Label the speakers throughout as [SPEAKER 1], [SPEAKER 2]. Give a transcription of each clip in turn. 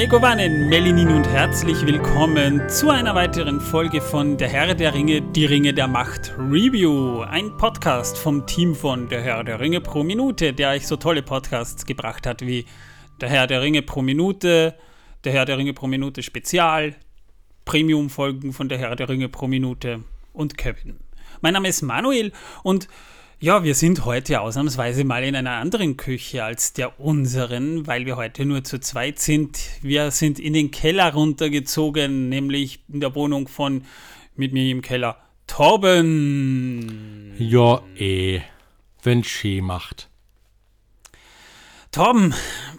[SPEAKER 1] Megovanen, Melinin und herzlich willkommen zu einer weiteren Folge von Der Herr der Ringe, die Ringe der Macht Review. Ein Podcast vom Team von Der Herr der Ringe pro Minute, der euch so tolle Podcasts gebracht hat wie Der Herr der Ringe pro Minute, Der Herr der Ringe pro Minute Spezial, Premium-Folgen von Der Herr der Ringe pro Minute und Kevin. Mein Name ist Manuel und ja, wir sind heute ausnahmsweise mal in einer anderen Küche als der unseren, weil wir heute nur zu zweit sind. Wir sind in den Keller runtergezogen, nämlich in der Wohnung von mit mir im Keller Torben.
[SPEAKER 2] Ja, eh, wenn Schee macht.
[SPEAKER 1] Torben,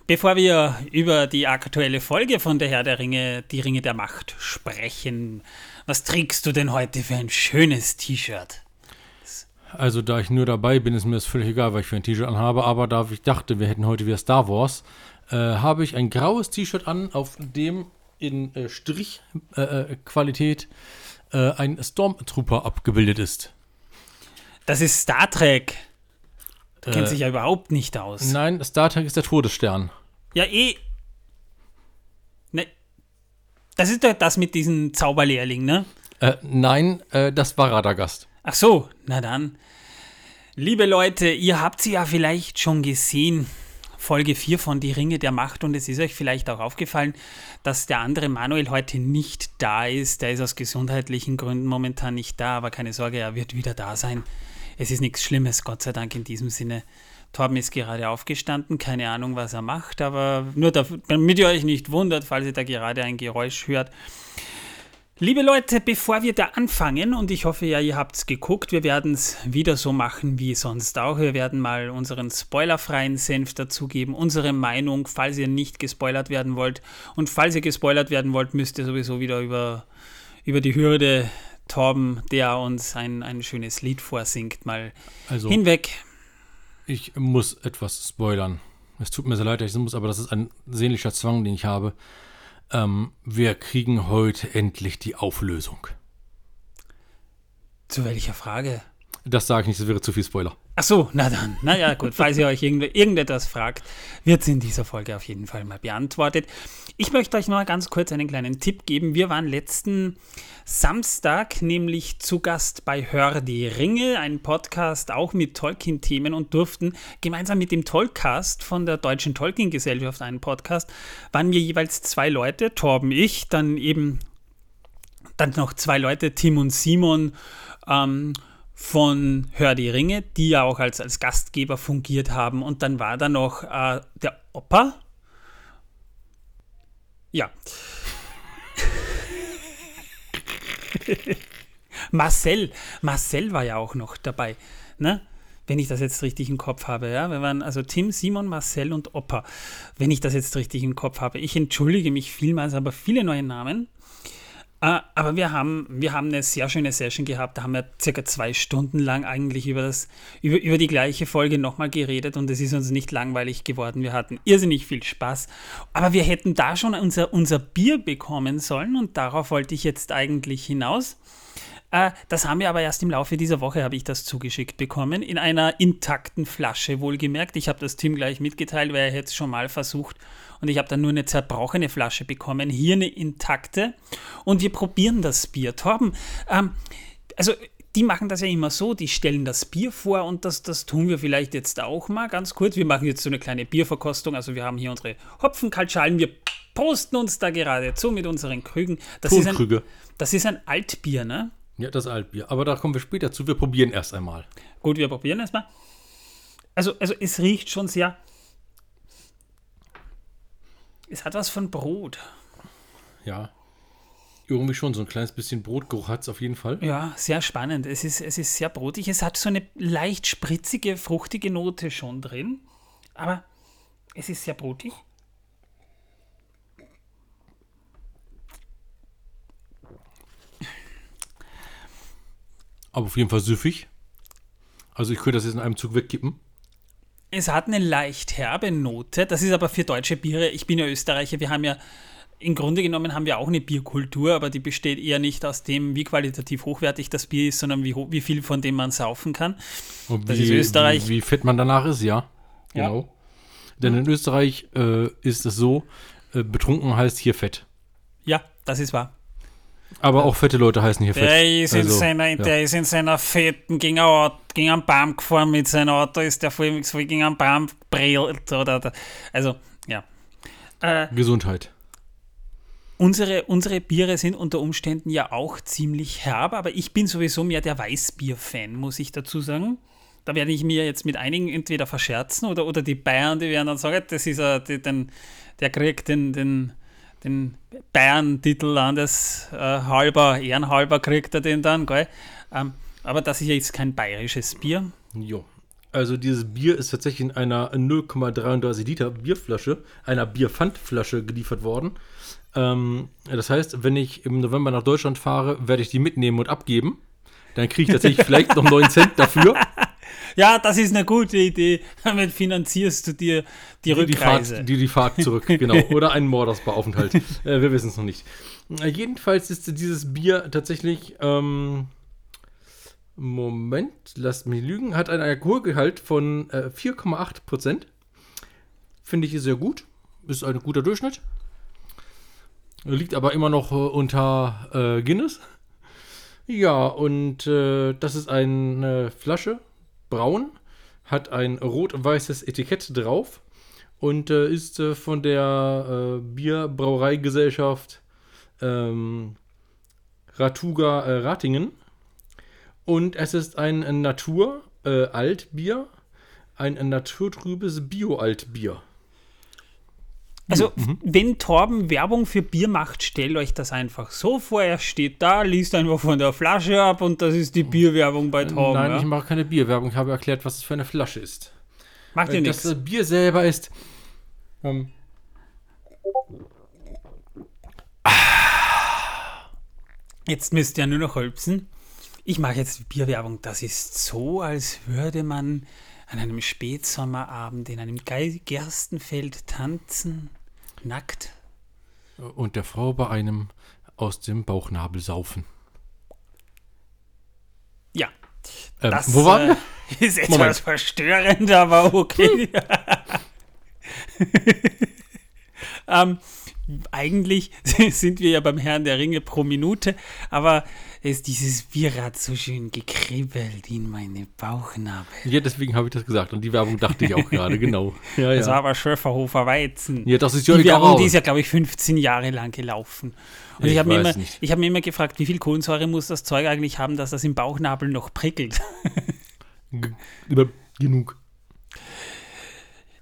[SPEAKER 1] bevor wir über die aktuelle Folge von Der Herr der Ringe, die Ringe der Macht sprechen, was trägst du denn heute für ein schönes T-Shirt?
[SPEAKER 2] Also da ich nur dabei bin, ist mir das völlig egal, was ich für ein T-Shirt anhabe. Aber da ich dachte, wir hätten heute wieder Star Wars, äh, habe ich ein graues T-Shirt an, auf dem in äh, Strichqualität äh, äh, ein Stormtrooper abgebildet ist.
[SPEAKER 1] Das ist Star Trek. Du kennst
[SPEAKER 2] Äh,
[SPEAKER 1] dich ja überhaupt nicht aus.
[SPEAKER 2] Nein, Star Trek ist der Todesstern.
[SPEAKER 1] Ja, eh. Ne. Das ist doch das mit diesem Zauberlehrling, ne?
[SPEAKER 2] Äh, nein, äh, das war Radagast.
[SPEAKER 1] Ach so, na dann. Liebe Leute, ihr habt sie ja vielleicht schon gesehen. Folge 4 von Die Ringe der Macht und es ist euch vielleicht auch aufgefallen, dass der andere Manuel heute nicht da ist. Der ist aus gesundheitlichen Gründen momentan nicht da, aber keine Sorge, er wird wieder da sein. Es ist nichts Schlimmes, Gott sei Dank in diesem Sinne. Torben ist gerade aufgestanden, keine Ahnung, was er macht, aber nur damit ihr euch nicht wundert, falls ihr da gerade ein Geräusch hört. Liebe Leute, bevor wir da anfangen, und ich hoffe ja, ihr habt es geguckt, wir werden es wieder so machen wie sonst auch. Wir werden mal unseren spoilerfreien Senf dazugeben, unsere Meinung, falls ihr nicht gespoilert werden wollt. Und falls ihr gespoilert werden wollt, müsst ihr sowieso wieder über, über die Hürde Torben, der uns ein, ein schönes Lied vorsingt, mal
[SPEAKER 2] Also,
[SPEAKER 1] hinweg.
[SPEAKER 2] ich muss etwas spoilern. Es tut mir sehr leid, ich muss, aber das ist ein sehnlicher Zwang, den ich habe. Ähm, wir kriegen heute endlich die Auflösung.
[SPEAKER 1] Zu welcher Frage?
[SPEAKER 2] Das sage ich nicht, das wäre zu viel Spoiler.
[SPEAKER 1] Ach so, na dann. Naja, gut. Falls ihr euch irgend, irgendetwas fragt, wird es in dieser Folge auf jeden Fall mal beantwortet. Ich möchte euch noch ganz kurz einen kleinen Tipp geben. Wir waren letzten Samstag nämlich zu Gast bei Hör die Ringe, ein Podcast auch mit Tolkien-Themen und durften gemeinsam mit dem Tolcast von der Deutschen Tolkien-Gesellschaft, einen Podcast, waren wir jeweils zwei Leute, Torben, ich, dann eben dann noch zwei Leute, Tim und Simon, ähm, von Hör die Ringe, die ja auch als, als Gastgeber fungiert haben. Und dann war da noch äh, der Opa. Ja. Marcel. Marcel war ja auch noch dabei. Ne? Wenn ich das jetzt richtig im Kopf habe, ja. Wir waren also Tim, Simon, Marcel und Opa. Wenn ich das jetzt richtig im Kopf habe. Ich entschuldige mich vielmals, aber viele neue Namen. Äh, aber wir haben, wir haben eine sehr schöne Session gehabt. Da haben wir circa zwei Stunden lang eigentlich über, das, über, über die gleiche Folge nochmal geredet und es ist uns nicht langweilig geworden. Wir hatten irrsinnig viel Spaß. Aber wir hätten da schon unser, unser Bier bekommen sollen und darauf wollte ich jetzt eigentlich hinaus. Äh, das haben wir aber erst im Laufe dieser Woche, habe ich das zugeschickt bekommen, in einer intakten Flasche wohlgemerkt. Ich habe das Tim gleich mitgeteilt, weil er hätte es schon mal versucht und ich habe dann nur eine zerbrochene Flasche bekommen. Hier eine intakte und wir probieren das Bier. Torben, ähm, also die machen das ja immer so, die stellen das Bier vor und das, das tun wir vielleicht jetzt auch mal ganz kurz. Wir machen jetzt so eine kleine Bierverkostung. Also wir haben hier unsere Hopfenkaltschalen, wir posten uns da geradezu mit unseren Krügen. Das ist, ein, das ist ein Altbier, ne?
[SPEAKER 2] Ja, das Altbier. Aber da kommen wir später zu. Wir probieren erst einmal.
[SPEAKER 1] Gut, wir probieren erstmal. Also, also es riecht schon sehr. Es hat was von Brot.
[SPEAKER 2] Ja. Irgendwie schon so ein kleines bisschen Brotgeruch hat es auf jeden Fall.
[SPEAKER 1] Ja, sehr spannend. Es ist, es ist sehr brotig. Es hat so eine leicht spritzige, fruchtige Note schon drin. Aber es ist sehr brotig.
[SPEAKER 2] Aber auf jeden Fall süffig. Also ich könnte das jetzt in einem Zug wegkippen.
[SPEAKER 1] Es hat eine leicht herbe Note. Das ist aber für deutsche Biere. Ich bin ja Österreicher. Wir haben ja, im Grunde genommen haben wir auch eine Bierkultur, aber die besteht eher nicht aus dem, wie qualitativ hochwertig das Bier ist, sondern wie, wie viel von dem man saufen kann.
[SPEAKER 2] Und
[SPEAKER 1] Das
[SPEAKER 2] wie,
[SPEAKER 1] ist Österreich.
[SPEAKER 2] Wie, wie fett man danach ist, ja.
[SPEAKER 1] Ja.
[SPEAKER 2] Genau. Denn in Österreich äh, ist es so, äh, betrunken heißt hier fett.
[SPEAKER 1] Ja, das ist wahr.
[SPEAKER 2] Aber auch fette Leute heißen hier fett.
[SPEAKER 1] Der ist, in
[SPEAKER 2] Also,
[SPEAKER 1] seiner,
[SPEAKER 2] ja.
[SPEAKER 1] der ist in seiner fetten, gegen, ein Auto, gegen einen Baum gefahren mit seinem Auto, ist der voll, voll gegen einen Baum brillt. Oder, oder, also, ja. Äh,
[SPEAKER 2] Gesundheit.
[SPEAKER 1] unsere, unsere Biere sind unter Umständen ja auch ziemlich herb, aber ich bin sowieso mehr der Weißbier-Fan, muss ich dazu sagen. Da werde ich mir jetzt mit einigen entweder verscherzen oder, oder die Bayern, die werden dann sagen, das ist er, die, den, der kriegt den, den, den Bayern-Titel Landes äh, halber, ehrenhalber kriegt er den dann, gell? Ähm, aber das ist ja jetzt kein bayerisches Bier.
[SPEAKER 2] Jo. Also dieses Bier ist tatsächlich in einer 0,33 Liter Bierflasche, einer Bierpfandflasche geliefert worden. Ähm, das heißt, wenn ich im November nach Deutschland fahre, werde ich die mitnehmen und abgeben. Dann kriege ich tatsächlich vielleicht noch 9 Cent dafür.
[SPEAKER 1] Ja, das ist eine gute Idee. Damit finanzierst du dir die,
[SPEAKER 2] Die, die,
[SPEAKER 1] Rückreise.
[SPEAKER 2] Fahrt, die, die Fahrt zurück, genau. Oder einen Mordersbeaufenthalt. äh, wir wissen es noch nicht. Jedenfalls ist dieses Bier tatsächlich, ähm, Moment, lasst mich lügen, hat einen Alkoholgehalt von äh, 4,8 Prozent. Finde ich sehr gut. Ist ein guter Durchschnitt. Liegt aber immer noch äh, unter äh, Guinness. Ja, und äh, das ist eine Flasche, braun, hat ein rot-weißes Etikett drauf und äh, ist äh, von der äh, Bierbrauereigesellschaft ähm, Ratuga äh, Ratingen. Und es ist ein Natur-Altbier, ein naturtrübes Bio-Altbier.
[SPEAKER 1] Also, wenn Torben Werbung für Bier macht, stellt euch das einfach so vor. Er steht da, liest einfach von der Flasche ab und das ist die Bierwerbung bei Torben.
[SPEAKER 2] Nein,
[SPEAKER 1] ja?
[SPEAKER 2] ich mache keine Bierwerbung, ich habe erklärt, was es für eine Flasche ist.
[SPEAKER 1] Macht ihr
[SPEAKER 2] Äh, Das
[SPEAKER 1] nichts.
[SPEAKER 2] äh, Bier selber ist. Ähm,
[SPEAKER 1] Jetzt müsst ihr nur noch holpsen. Ich mache jetzt Bierwerbung. Das ist so, als würde man an einem Spätsommerabend in einem Ge Gerstenfeld tanzen, nackt.
[SPEAKER 2] und der Frau bei einem aus dem Bauchnabel saufen.
[SPEAKER 1] Ja.
[SPEAKER 2] Ähm,
[SPEAKER 1] Das
[SPEAKER 2] wo waren wir?
[SPEAKER 1] äh, ist etwas
[SPEAKER 2] Moment.
[SPEAKER 1] verstörend, aber okay. ähm, eigentlich sind wir ja beim Herrn der Ringe pro Minute, aber ist dieses Bier hat so schön gekribbelt in meine Bauchnabel.
[SPEAKER 2] Ja, deswegen habe ich das gesagt. Und die Werbung dachte ich auch gerade, genau. Ja,
[SPEAKER 1] Das war
[SPEAKER 2] ja.
[SPEAKER 1] aber Schöfferhofer Weizen.
[SPEAKER 2] ja, das ist
[SPEAKER 1] Die
[SPEAKER 2] Johnny
[SPEAKER 1] Werbung, die ist ja, glaube ich, 15 Jahre lang gelaufen. Und
[SPEAKER 2] Ich
[SPEAKER 1] ich habe mir, immer- ich hab mir immer gefragt, wie viel Kohlensäure muss das Zeug eigentlich haben, dass das im Bauchnabel noch prickelt.
[SPEAKER 2] G- über- Genug.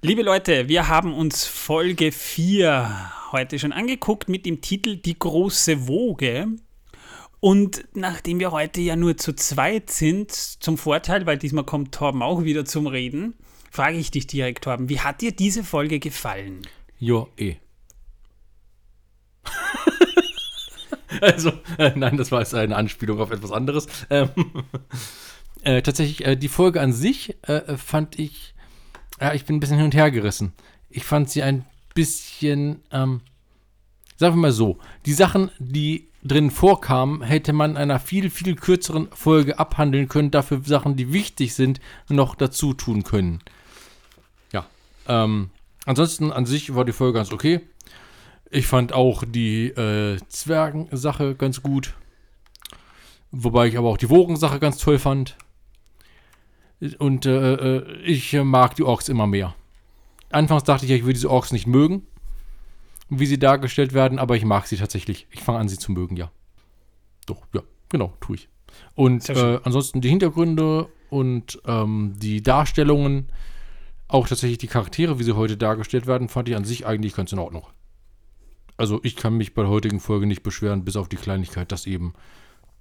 [SPEAKER 1] Liebe Leute, wir haben uns Folge 4 heute schon angeguckt mit dem Titel Die große Woge. Und nachdem wir heute ja nur zu zweit sind, zum Vorteil, weil diesmal kommt Torben auch wieder zum Reden, frage ich dich direkt, Torben, wie hat dir diese Folge gefallen?
[SPEAKER 2] Jo, eh. also, äh, nein, das war jetzt eine Anspielung auf etwas anderes. Ähm, äh, tatsächlich, äh, die Folge an sich äh, fand ich, ja, ich bin ein bisschen hin und her gerissen. Ich fand sie ein bisschen, ähm, sagen wir mal so, die Sachen, die drin vorkamen, hätte man in einer viel, viel kürzeren Folge abhandeln können, dafür Sachen, die wichtig sind, noch dazu tun können. Ja, ähm, ansonsten an sich war die Folge ganz okay. Ich fand auch die äh, Zwergensache ganz gut. Wobei ich aber auch die Wogensache ganz toll fand. Und äh, äh, ich äh, mag die Orks immer mehr. Anfangs dachte ich ja, ich würde diese Orks nicht mögen, wie sie dargestellt werden, aber ich mag sie tatsächlich. Ich fange an, sie zu mögen, ja. Doch, ja, genau, tue ich. Und äh, ansonsten die Hintergründe und ähm, die Darstellungen, auch tatsächlich die Charaktere, wie sie heute dargestellt werden, fand ich an sich eigentlich ganz in Ordnung. Also ich kann mich bei der heutigen Folge nicht beschweren, bis auf die Kleinigkeit, dass eben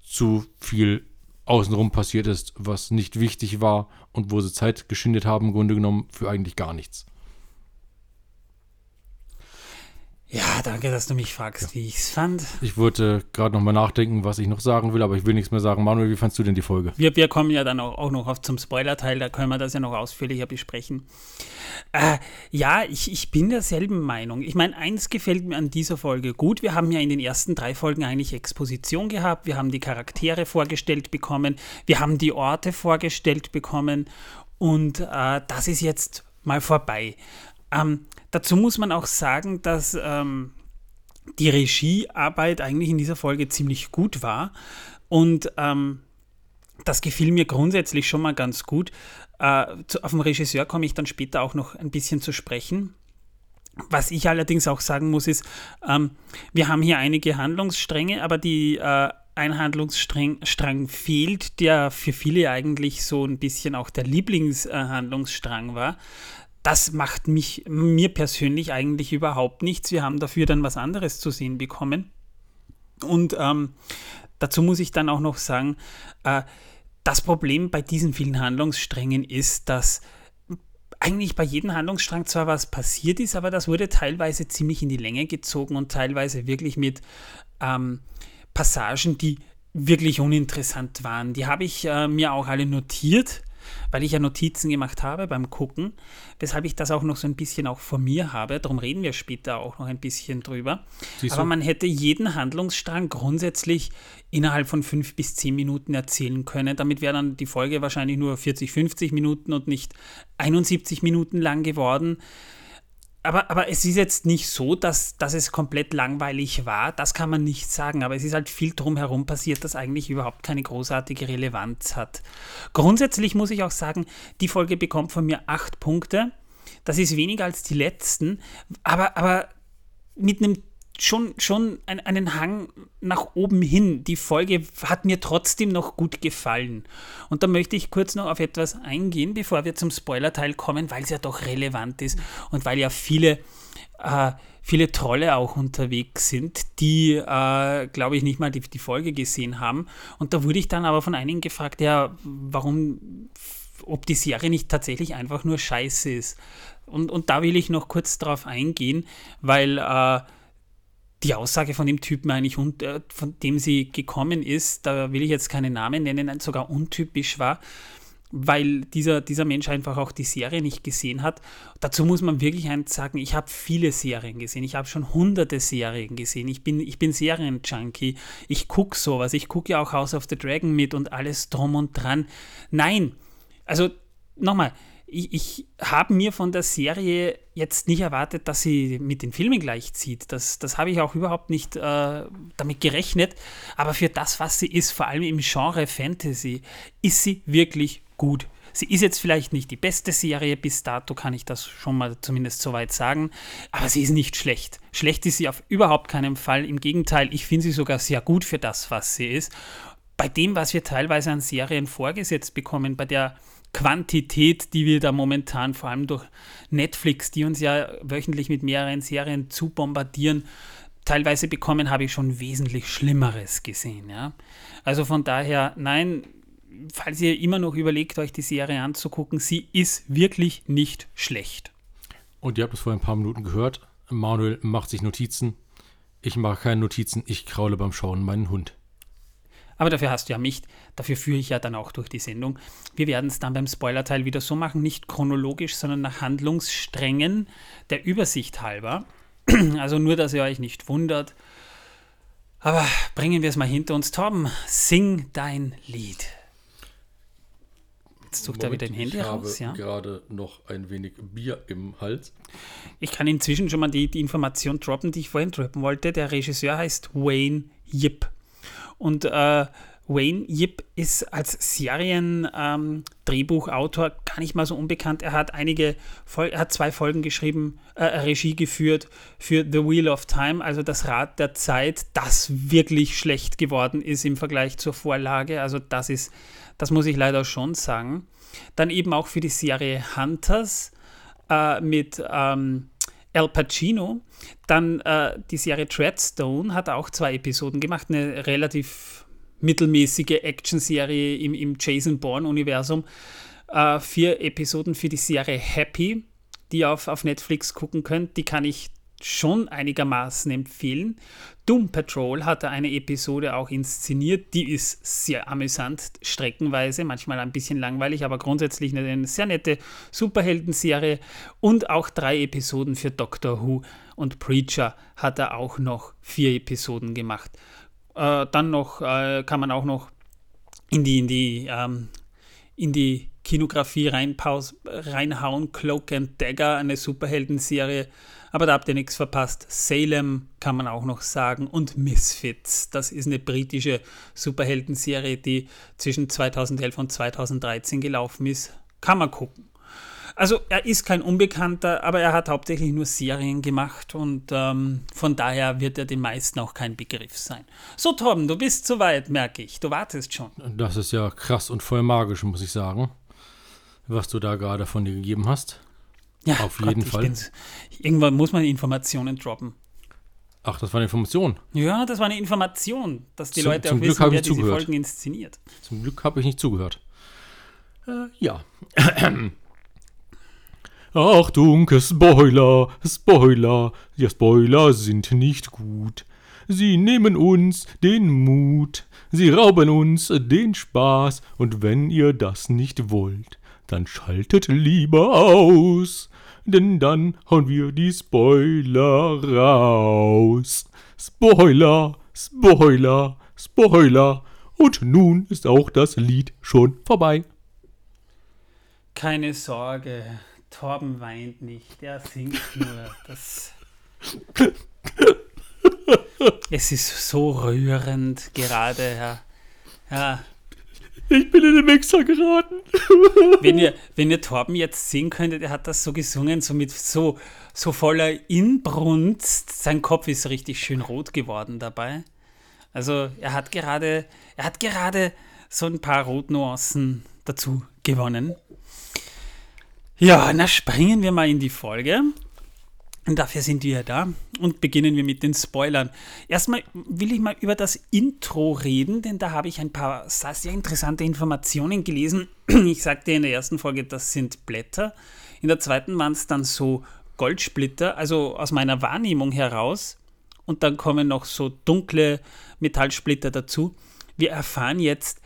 [SPEAKER 2] zu viel außenrum passiert ist, was nicht wichtig war und wo sie Zeit geschindet haben, im Grunde genommen für eigentlich gar nichts.
[SPEAKER 1] Ja, danke, dass du mich fragst, wie ich es fand.
[SPEAKER 2] Ich wollte gerade nochmal nachdenken, was ich noch sagen will, aber ich will nichts mehr sagen. Manuel, wie fandst du denn die Folge?
[SPEAKER 1] Wir, wir kommen ja dann auch, auch noch auf zum Spoiler-Teil, da können wir das ja noch ausführlicher besprechen. Äh, ja, ich, ich bin derselben Meinung. Ich meine, eins gefällt mir an dieser Folge gut. Wir haben ja in den ersten drei Folgen eigentlich Exposition gehabt. Wir haben die Charaktere vorgestellt bekommen. Wir haben die Orte vorgestellt bekommen. Und äh, das ist jetzt mal vorbei. Ähm, dazu muss man auch sagen, dass ähm, die Regiearbeit eigentlich in dieser Folge ziemlich gut war. Und ähm, das gefiel mir grundsätzlich schon mal ganz gut. Äh, zu, auf den Regisseur komme ich dann später auch noch ein bisschen zu sprechen. Was ich allerdings auch sagen muss, ist, ähm, wir haben hier einige Handlungsstränge, aber die äh, ein Handlungsstrang Strang fehlt, der für viele eigentlich so ein bisschen auch der Lieblingshandlungsstrang war. Das macht mich mir persönlich eigentlich überhaupt nichts. Wir haben dafür dann was anderes zu sehen bekommen. Und ähm, dazu muss ich dann auch noch sagen, äh, das Problem bei diesen vielen Handlungssträngen ist, dass eigentlich bei jedem Handlungsstrang zwar was passiert ist, aber das wurde teilweise ziemlich in die Länge gezogen und teilweise wirklich mit ähm, Passagen, die wirklich uninteressant waren. Die habe ich äh, mir auch alle notiert weil ich ja Notizen gemacht habe beim Gucken, weshalb ich das auch noch so ein bisschen auch vor mir habe. Darum reden wir später auch noch ein bisschen drüber. Siehst Aber man hätte jeden Handlungsstrang grundsätzlich innerhalb von fünf bis zehn Minuten erzählen können. Damit wäre dann die Folge wahrscheinlich nur 40, 50 Minuten und nicht 71 Minuten lang geworden aber, aber es ist jetzt nicht so, dass, dass es komplett langweilig war. Das kann man nicht sagen. Aber es ist halt viel drumherum passiert, das eigentlich überhaupt keine großartige Relevanz hat. Grundsätzlich muss ich auch sagen, die Folge bekommt von mir acht Punkte. Das ist weniger als die letzten. Aber, aber mit einem schon, schon ein, einen Hang nach oben hin. Die Folge hat mir trotzdem noch gut gefallen. Und da möchte ich kurz noch auf etwas eingehen, bevor wir zum Spoiler-Teil kommen, weil es ja doch relevant ist und weil ja viele, äh, viele Trolle auch unterwegs sind, die, äh, glaube ich, nicht mal die, die Folge gesehen haben. Und da wurde ich dann aber von einigen gefragt, ja, warum, ob die Serie nicht tatsächlich einfach nur scheiße ist. Und, und da will ich noch kurz drauf eingehen, weil äh, die Aussage von dem Typen eigentlich, äh, von dem sie gekommen ist, da will ich jetzt keine Namen nennen, sogar untypisch war, weil dieser, dieser Mensch einfach auch die Serie nicht gesehen hat. Dazu muss man wirklich eins sagen, ich habe viele Serien gesehen, ich habe schon hunderte Serien gesehen, ich bin, ich bin Serienjunkie, ich gucke sowas, ich gucke ja auch House of the Dragon mit und alles drum und dran. Nein, also nochmal, ich, ich habe mir von der Serie jetzt nicht erwartet, dass sie mit den Filmen gleichzieht. Das, das habe ich auch überhaupt nicht äh, damit gerechnet. Aber für das, was sie ist, vor allem im Genre Fantasy, ist sie wirklich gut. Sie ist jetzt vielleicht nicht die beste Serie, bis dato kann ich das schon mal zumindest soweit sagen, aber sie ist nicht schlecht. Schlecht ist sie auf überhaupt keinen Fall. Im Gegenteil, ich finde sie sogar sehr gut für das, was sie ist. Bei dem, was wir teilweise an Serien vorgesetzt bekommen, bei der Quantität, die wir da momentan, vor allem durch Netflix, die uns ja wöchentlich mit mehreren Serien zu bombardieren, teilweise bekommen, habe ich schon wesentlich Schlimmeres gesehen. Ja? Also von daher, nein, falls ihr immer noch überlegt, euch die Serie anzugucken, sie ist wirklich nicht schlecht.
[SPEAKER 2] Und ihr habt es vor ein paar Minuten gehört, Manuel macht sich Notizen. Ich mache keine Notizen, ich kraule beim Schauen meinen Hund.
[SPEAKER 1] Aber dafür hast du ja mich, dafür führe ich ja dann auch durch die Sendung. Wir werden es dann beim Spoilerteil wieder so machen, nicht chronologisch, sondern nach Handlungssträngen der Übersicht halber. Also nur, dass ihr euch nicht wundert. Aber bringen wir es mal hinter uns. Torben, sing dein Lied.
[SPEAKER 2] Jetzt sucht er wieder ein Handy ich raus. Ich habe ja? gerade noch ein wenig Bier im Hals.
[SPEAKER 1] Ich kann inzwischen schon mal die, die Information droppen, die ich vorhin droppen wollte. Der Regisseur heißt Wayne Yip. Und äh, Wayne Yip ist als Serien-Drehbuchautor ähm, gar nicht mal so unbekannt. Er hat einige, Vol er hat zwei Folgen geschrieben, äh, Regie geführt für The Wheel of Time, also das Rad der Zeit, das wirklich schlecht geworden ist im Vergleich zur Vorlage. Also das ist, das muss ich leider schon sagen. Dann eben auch für die Serie Hunters äh, mit ähm, Al Pacino. Dann äh, die Serie Treadstone hat auch zwei Episoden gemacht, eine relativ mittelmäßige Action-Serie im, im Jason Bourne-Universum. Äh, vier Episoden für die Serie Happy, die ihr auf, auf Netflix gucken könnt. Die kann ich schon einigermaßen empfehlen. Doom Patrol hatte eine Episode auch inszeniert, die ist sehr amüsant, streckenweise, manchmal ein bisschen langweilig, aber grundsätzlich eine sehr nette Superhelden-Serie und auch drei Episoden für Doctor Who und Preacher hat er auch noch vier Episoden gemacht. Äh, dann noch äh, kann man auch noch in die, in die, ähm, in die Kinografie reinhauen. Cloak and Dagger, eine Superheldenserie. Aber da habt ihr nichts verpasst. Salem kann man auch noch sagen. Und Misfits. Das ist eine britische Superheldenserie, die zwischen 2011 und 2013 gelaufen ist. Kann man gucken. Also er ist kein Unbekannter, aber er hat hauptsächlich nur Serien gemacht und ähm, von daher wird er den meisten auch kein Begriff sein. So Torben, du bist soweit, merke ich. Du wartest schon.
[SPEAKER 2] Das ist ja krass und voll magisch, muss ich sagen, was du da gerade von dir gegeben hast.
[SPEAKER 1] Ja, auf jeden Gott, Fall. Irgendwann muss man Informationen droppen.
[SPEAKER 2] Ach, das war eine Information.
[SPEAKER 1] Ja, das war eine Information, dass die zum, Leute zum auch Glück wissen, wer diese zugehört. Folgen inszeniert.
[SPEAKER 2] Zum Glück habe ich nicht zugehört. Äh, ja. Achtung, Spoiler, Spoiler, ja Spoiler sind nicht gut. Sie nehmen uns den Mut, sie rauben uns den Spaß, und wenn ihr das nicht wollt, dann schaltet lieber aus, denn dann hauen wir die Spoiler raus. Spoiler, Spoiler, Spoiler, und nun ist auch das Lied schon vorbei.
[SPEAKER 1] Keine Sorge, Torben weint nicht, der singt nur. Das es ist so rührend gerade, ja. ja.
[SPEAKER 2] Ich bin in den Mixer geraten.
[SPEAKER 1] wenn, ihr, wenn ihr Torben jetzt sehen könntet, er hat das so gesungen, so mit so, so voller Inbrunst. Sein Kopf ist richtig schön rot geworden dabei. Also er hat gerade, er hat gerade so ein paar Rotnuancen dazu gewonnen. Ja, na springen wir mal in die Folge. Und dafür sind wir da und beginnen wir mit den Spoilern. Erstmal will ich mal über das Intro reden, denn da habe ich ein paar sehr interessante Informationen gelesen. Ich sagte in der ersten Folge, das sind Blätter. In der zweiten waren es dann so Goldsplitter, also aus meiner Wahrnehmung heraus. Und dann kommen noch so dunkle Metallsplitter dazu. Wir erfahren jetzt,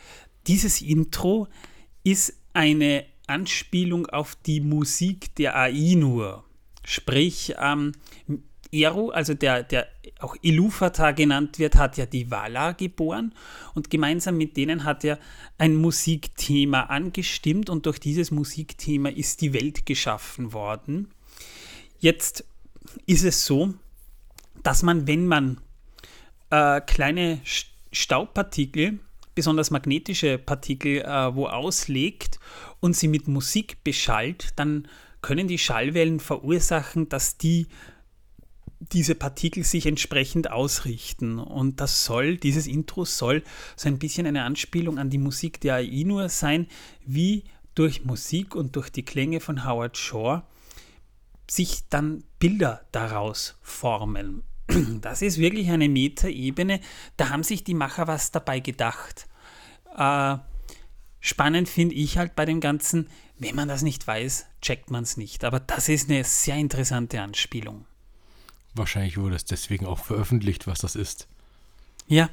[SPEAKER 1] dieses Intro ist eine Anspielung auf die Musik der Ainur. Sprich, ähm, Eru, also der, der auch Ilúvatar genannt wird, hat ja die Vala geboren und gemeinsam mit denen hat er ein Musikthema angestimmt und durch dieses Musikthema ist die Welt geschaffen worden. Jetzt ist es so, dass man, wenn man äh, kleine Staubpartikel, besonders magnetische Partikel, äh, wo auslegt und sie mit Musik beschallt, dann können die Schallwellen verursachen, dass die diese Partikel sich entsprechend ausrichten. Und das soll, dieses Intro soll so ein bisschen eine Anspielung an die Musik der AI nur sein, wie durch Musik und durch die Klänge von Howard Shore sich dann Bilder daraus formen. Das ist wirklich eine Metaebene. Da haben sich die Macher was dabei gedacht. Äh, Spannend finde ich halt bei dem Ganzen, wenn man das nicht weiß, checkt man es nicht. Aber das ist eine sehr interessante Anspielung.
[SPEAKER 2] Wahrscheinlich wurde es deswegen auch veröffentlicht, was das ist.
[SPEAKER 1] Ja.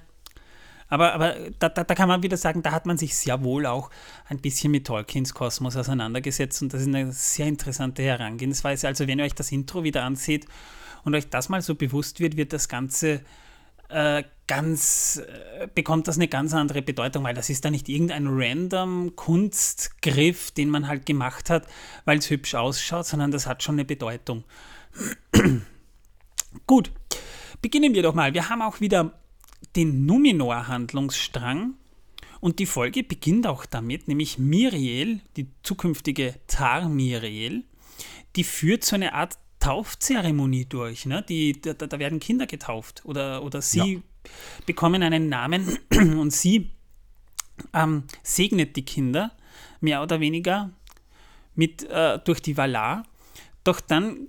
[SPEAKER 1] Aber, aber da, da, da, kann man wieder sagen, da hat man sich sehr wohl auch ein bisschen mit Tolkiens Kosmos auseinandergesetzt und das ist eine sehr interessante Herangehensweise. Also wenn ihr euch das Intro wieder anseht und euch das mal so bewusst wird, wird das Ganze äh, ganz, äh, bekommt das eine ganz andere Bedeutung, weil das ist da nicht irgendein random Kunstgriff, den man halt gemacht hat, weil es hübsch ausschaut, sondern das hat schon eine Bedeutung. Gut, beginnen wir doch mal. Wir haben auch wieder den Numenor-Handlungsstrang und die Folge beginnt auch damit, nämlich Miriel, die zukünftige Tar Miriel, die führt so eine Art Taufzeremonie durch. Ne? Die, da, da, werden Kinder getauft oder, oder sie ja. bekommen einen Namen und sie ähm, segnet die Kinder mehr oder weniger mit äh, durch die Valar. Doch dann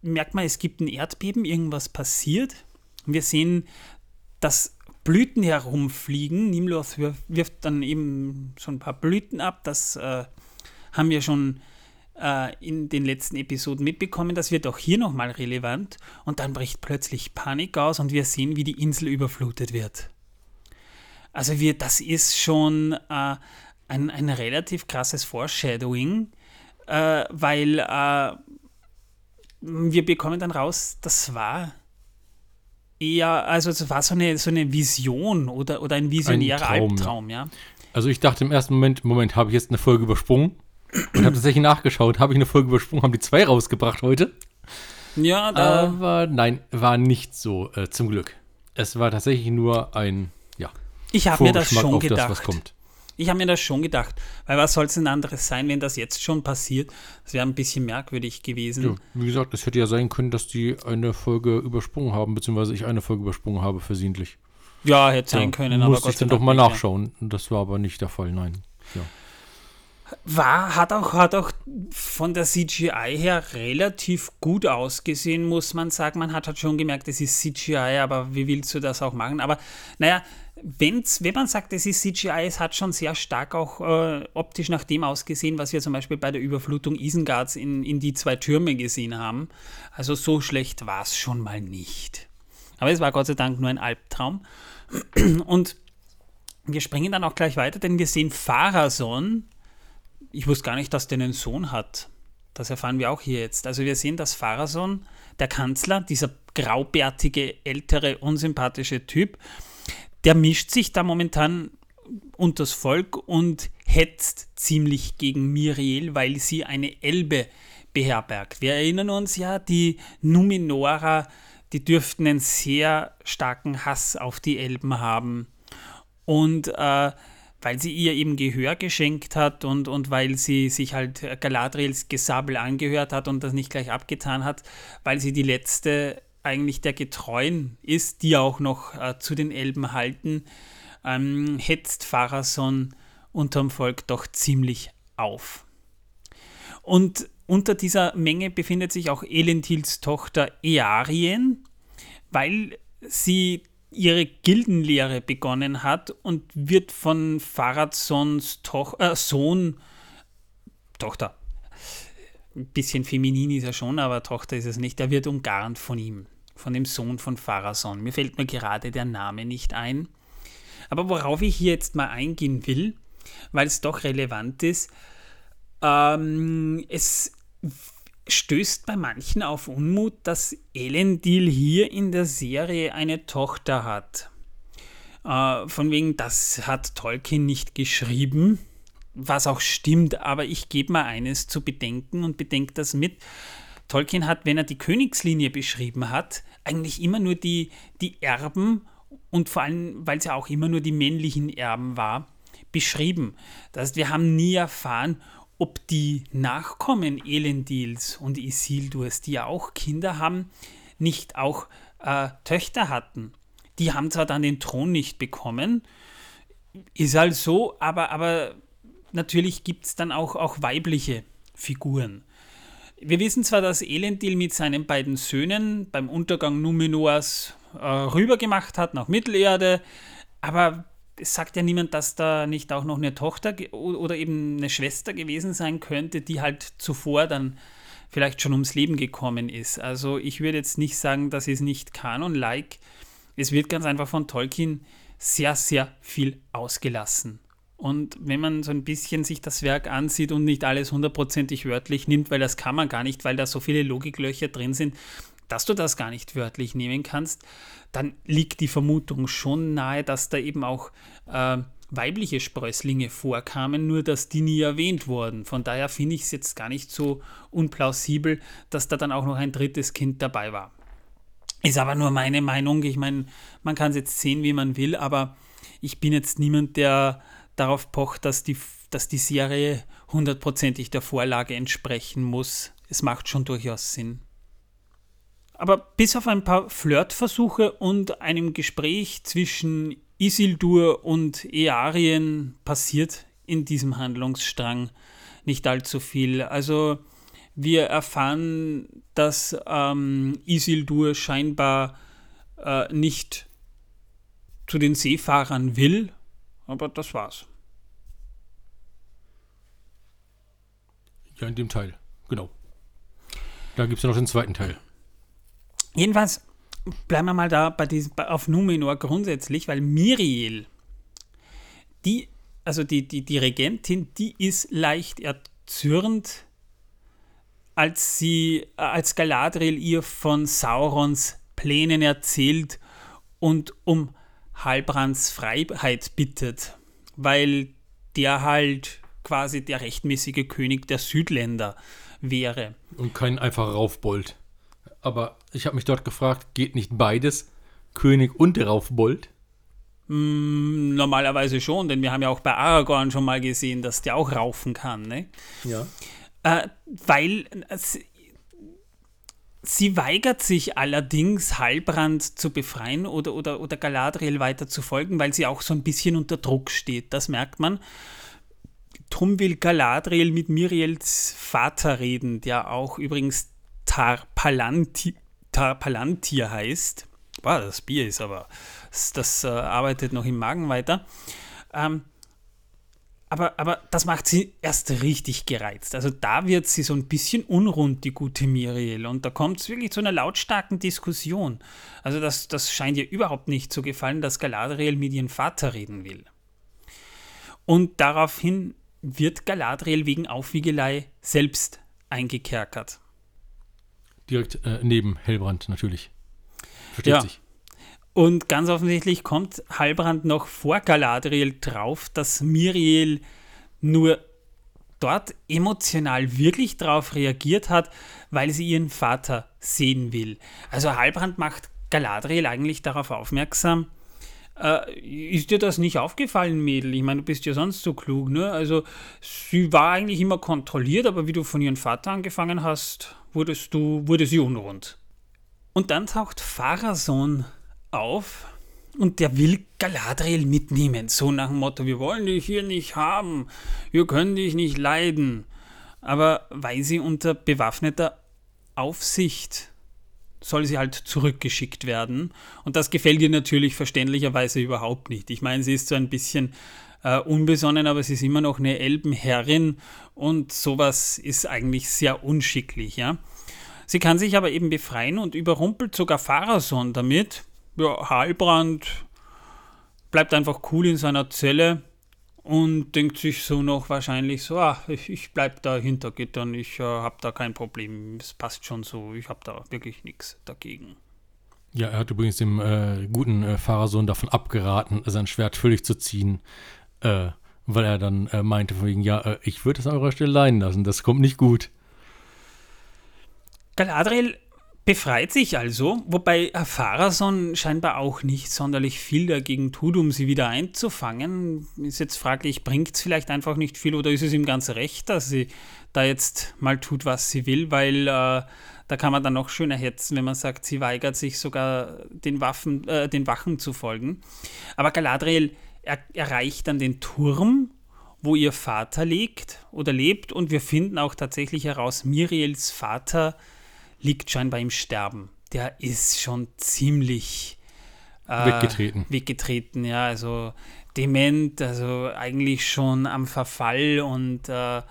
[SPEAKER 1] merkt man, es gibt ein Erdbeben, irgendwas passiert. Wir sehen, dass Blüten herumfliegen. Nimloth wirft dann eben so ein paar Blüten ab. Das äh, haben wir schon äh, in den letzten Episoden mitbekommen. Das wird auch hier nochmal relevant. Und dann bricht plötzlich Panik aus und wir sehen, wie die Insel überflutet wird. Also wir, das ist schon äh, ein, ein relativ krasses Foreshadowing, äh, weil äh, wir bekommen dann raus, das war eher, also es war so eine, so eine Vision oder, oder ein visionärer ein Traum, Albtraum, ja.
[SPEAKER 2] Also ich dachte im ersten Moment, Moment, habe ich jetzt eine Folge übersprungen? Und habe tatsächlich nachgeschaut, habe ich eine Folge übersprungen, haben die zwei rausgebracht heute.
[SPEAKER 1] Ja, da.
[SPEAKER 2] Aber nein, war nicht so, äh, zum Glück. Es war tatsächlich nur ein, ja,
[SPEAKER 1] ich habe mir das schon gedacht.
[SPEAKER 2] das, was kommt.
[SPEAKER 1] Ich habe mir das schon gedacht. Weil was soll es denn anderes sein, wenn das jetzt schon passiert? Das wäre ein bisschen merkwürdig gewesen.
[SPEAKER 2] Ja, wie gesagt, es hätte ja sein können, dass die eine Folge übersprungen haben, beziehungsweise ich eine Folge übersprungen habe, versehentlich.
[SPEAKER 1] Ja, hätte sein
[SPEAKER 2] Ja,
[SPEAKER 1] können, aber
[SPEAKER 2] Musste
[SPEAKER 1] Gott
[SPEAKER 2] ich dann doch mal nachschauen. Das war aber nicht der Fall, nein. Ja.
[SPEAKER 1] War, hat auch, hat auch von der CGI her relativ gut ausgesehen, muss man sagen. Man hat halt schon gemerkt, es ist CGI, aber wie willst du das auch machen? Aber naja, wenn's, wenn man sagt, es ist CGI, es hat schon sehr stark auch äh, optisch nach dem ausgesehen, was wir zum Beispiel bei der Überflutung Isengards in, in die zwei Türme gesehen haben. Also so schlecht war es schon mal nicht. Aber es war Gott sei Dank nur ein Albtraum. Und wir springen dann auch gleich weiter, denn wir sehen Pharason. Ich wusste gar nicht, dass der einen Sohn hat. Das erfahren wir auch hier jetzt. Also wir sehen, dass Pharason, der Kanzler, dieser graubärtige, ältere, unsympathische Typ, der mischt sich da momentan unters Volk und hetzt ziemlich gegen Miriel, weil sie eine Elbe beherbergt. Wir erinnern uns ja, die Numenora, die dürften einen sehr starken Hass auf die Elben haben. Und äh, weil sie ihr eben Gehör geschenkt hat und, und weil sie sich halt Galadriels Gesabel angehört hat und das nicht gleich abgetan hat, weil sie die letzte eigentlich der Getreuen ist, die auch noch äh, zu den Elben halten, ähm, hetzt Pharason unterm Volk doch ziemlich auf. Und unter dieser Menge befindet sich auch Elendils Tochter Earien, weil sie ihre Gildenlehre begonnen hat und wird von Pharadsons Toch äh, Sohn, Tochter, ein bisschen feminin ist er schon, aber Tochter ist es nicht, er wird umgarnt von ihm, von dem Sohn von Pharason. Mir fällt mir gerade der Name nicht ein. Aber worauf ich hier jetzt mal eingehen will, weil es doch relevant ist, ähm, es stößt bei manchen auf Unmut, dass Elendil hier in der Serie eine Tochter hat. Äh, von wegen, das hat Tolkien nicht geschrieben, was auch stimmt, aber ich gebe mal eines zu bedenken und bedenke das mit. Tolkien hat, wenn er die Königslinie beschrieben hat, eigentlich immer nur die, die Erben und vor allem, weil es ja auch immer nur die männlichen Erben war, beschrieben. Das heißt, wir haben nie erfahren, ob die Nachkommen Elendils und Isildurs, die ja auch Kinder haben, nicht auch äh, Töchter hatten. Die haben zwar dann den Thron nicht bekommen, ist halt so, aber, aber natürlich gibt es dann auch, auch weibliche Figuren. Wir wissen zwar, dass Elendil mit seinen beiden Söhnen beim Untergang Numenors äh, rübergemacht hat nach Mittelerde, aber es sagt ja niemand, dass da nicht auch noch eine Tochter oder eben eine Schwester gewesen sein könnte, die halt zuvor dann vielleicht schon ums Leben gekommen ist. Also ich würde jetzt nicht sagen, das ist nicht Kanon-like. Es wird ganz einfach von Tolkien sehr, sehr viel ausgelassen. Und wenn man so ein bisschen sich das Werk ansieht und nicht alles hundertprozentig wörtlich nimmt, weil das kann man gar nicht, weil da so viele Logiklöcher drin sind, dass du das gar nicht wörtlich nehmen kannst, dann liegt die Vermutung schon nahe, dass da eben auch äh, weibliche Sprösslinge vorkamen, nur dass die nie erwähnt wurden. Von daher finde ich es jetzt gar nicht so unplausibel, dass da dann auch noch ein drittes Kind dabei war. Ist aber nur meine Meinung. Ich meine, man kann es jetzt sehen, wie man will, aber ich bin jetzt niemand, der darauf pocht, dass die, dass die Serie hundertprozentig der Vorlage entsprechen muss. Es macht schon durchaus Sinn. Aber bis auf ein paar Flirtversuche und einem Gespräch zwischen Isildur und Earien passiert in diesem Handlungsstrang nicht allzu viel. Also wir erfahren, dass ähm, Isildur scheinbar äh, nicht zu den Seefahrern will, aber das war's.
[SPEAKER 2] Ja, in dem Teil. Genau. Da gibt es ja noch den zweiten Teil.
[SPEAKER 1] Jedenfalls bleiben wir mal da bei diesem, auf Numenor grundsätzlich, weil Miriel, die, also die, die, die Regentin, die ist leicht erzürnt, als sie, äh, als Galadriel ihr von Saurons Plänen erzählt und um Halbrands Freiheit bittet, weil der halt quasi der rechtmäßige König der Südländer wäre.
[SPEAKER 2] Und kein einfacher Raufbold. Aber ich habe mich dort gefragt, geht nicht beides? König und Raufbold?
[SPEAKER 1] Mm, normalerweise schon, denn wir haben ja auch bei Aragorn schon mal gesehen, dass der auch raufen kann. Ne?
[SPEAKER 2] Ja.
[SPEAKER 1] Äh, weil äh, sie, sie weigert sich allerdings, Halbrand zu befreien oder, oder, oder Galadriel weiter zu folgen, weil sie auch so ein bisschen unter Druck steht. Das merkt man. Drum will Galadriel mit Miriels Vater reden, der auch übrigens Tar Palantir, Tar Palantir heißt. Boah, das Bier ist aber, das, das äh, arbeitet noch im Magen weiter. Ähm, aber, aber das macht sie erst richtig gereizt. Also da wird sie so ein bisschen unrund, die gute Miriel. Und da kommt es wirklich zu einer lautstarken Diskussion. Also das, das scheint ihr überhaupt nicht zu gefallen, dass Galadriel mit ihrem Vater reden will. Und daraufhin wird Galadriel wegen Aufwiegelei selbst eingekerkert.
[SPEAKER 2] Direkt äh, neben Hellbrand natürlich. Versteht
[SPEAKER 1] Ja.
[SPEAKER 2] sich.
[SPEAKER 1] Und ganz offensichtlich kommt Halbrand noch vor Galadriel drauf, dass Miriel nur dort emotional wirklich drauf reagiert hat, weil sie ihren Vater sehen will. Also Halbrand macht Galadriel eigentlich darauf aufmerksam, äh, ist dir das nicht aufgefallen, Mädel? Ich meine, du bist ja sonst so klug, ne? Also, sie war eigentlich immer kontrolliert, aber wie du von ihrem Vater angefangen hast, wurdest du, wurde sie unrund. Und dann taucht Pharason auf und der will Galadriel mitnehmen. So nach dem Motto, wir wollen dich hier nicht haben, wir können dich nicht leiden. Aber weil sie unter bewaffneter Aufsicht soll sie halt zurückgeschickt werden. Und das gefällt ihr natürlich verständlicherweise überhaupt nicht. Ich meine, sie ist so ein bisschen äh, unbesonnen, aber sie ist immer noch eine Elbenherrin und sowas ist eigentlich sehr unschicklich, ja. Sie kann sich aber eben befreien und überrumpelt sogar Pharason damit. Ja, Halbrand bleibt einfach cool in seiner Zelle und denkt sich so noch wahrscheinlich so, ah, ich, ich bleib da hinter Gittern, ich äh, habe da kein Problem, es passt schon so, ich habe da wirklich nichts dagegen.
[SPEAKER 2] Ja, er hat übrigens dem äh, guten äh, Fahrersohn davon abgeraten, sein Schwert völlig zu ziehen, äh, weil er dann äh, meinte von wegen, ja, äh, ich würde es an eurer Stelle leiden lassen, das kommt nicht gut.
[SPEAKER 1] Galadriel befreit sich also, wobei Pharason scheinbar auch nicht sonderlich viel dagegen tut, um sie wieder einzufangen. Ist jetzt fraglich, bringt es vielleicht einfach nicht viel oder ist es ihm ganz recht, dass sie da jetzt mal tut, was sie will, weil äh, da kann man dann noch schöner hetzen, wenn man sagt, sie weigert sich sogar den Waffen, äh, den Wachen zu folgen. Aber Galadriel er, erreicht dann den Turm, wo ihr Vater liegt oder lebt und wir finden auch tatsächlich heraus, Miriels Vater liegt scheinbar im Sterben. Der ist schon ziemlich äh,
[SPEAKER 2] Weggetreten.
[SPEAKER 1] Weggetreten, ja, also dement, also eigentlich schon am Verfall und äh,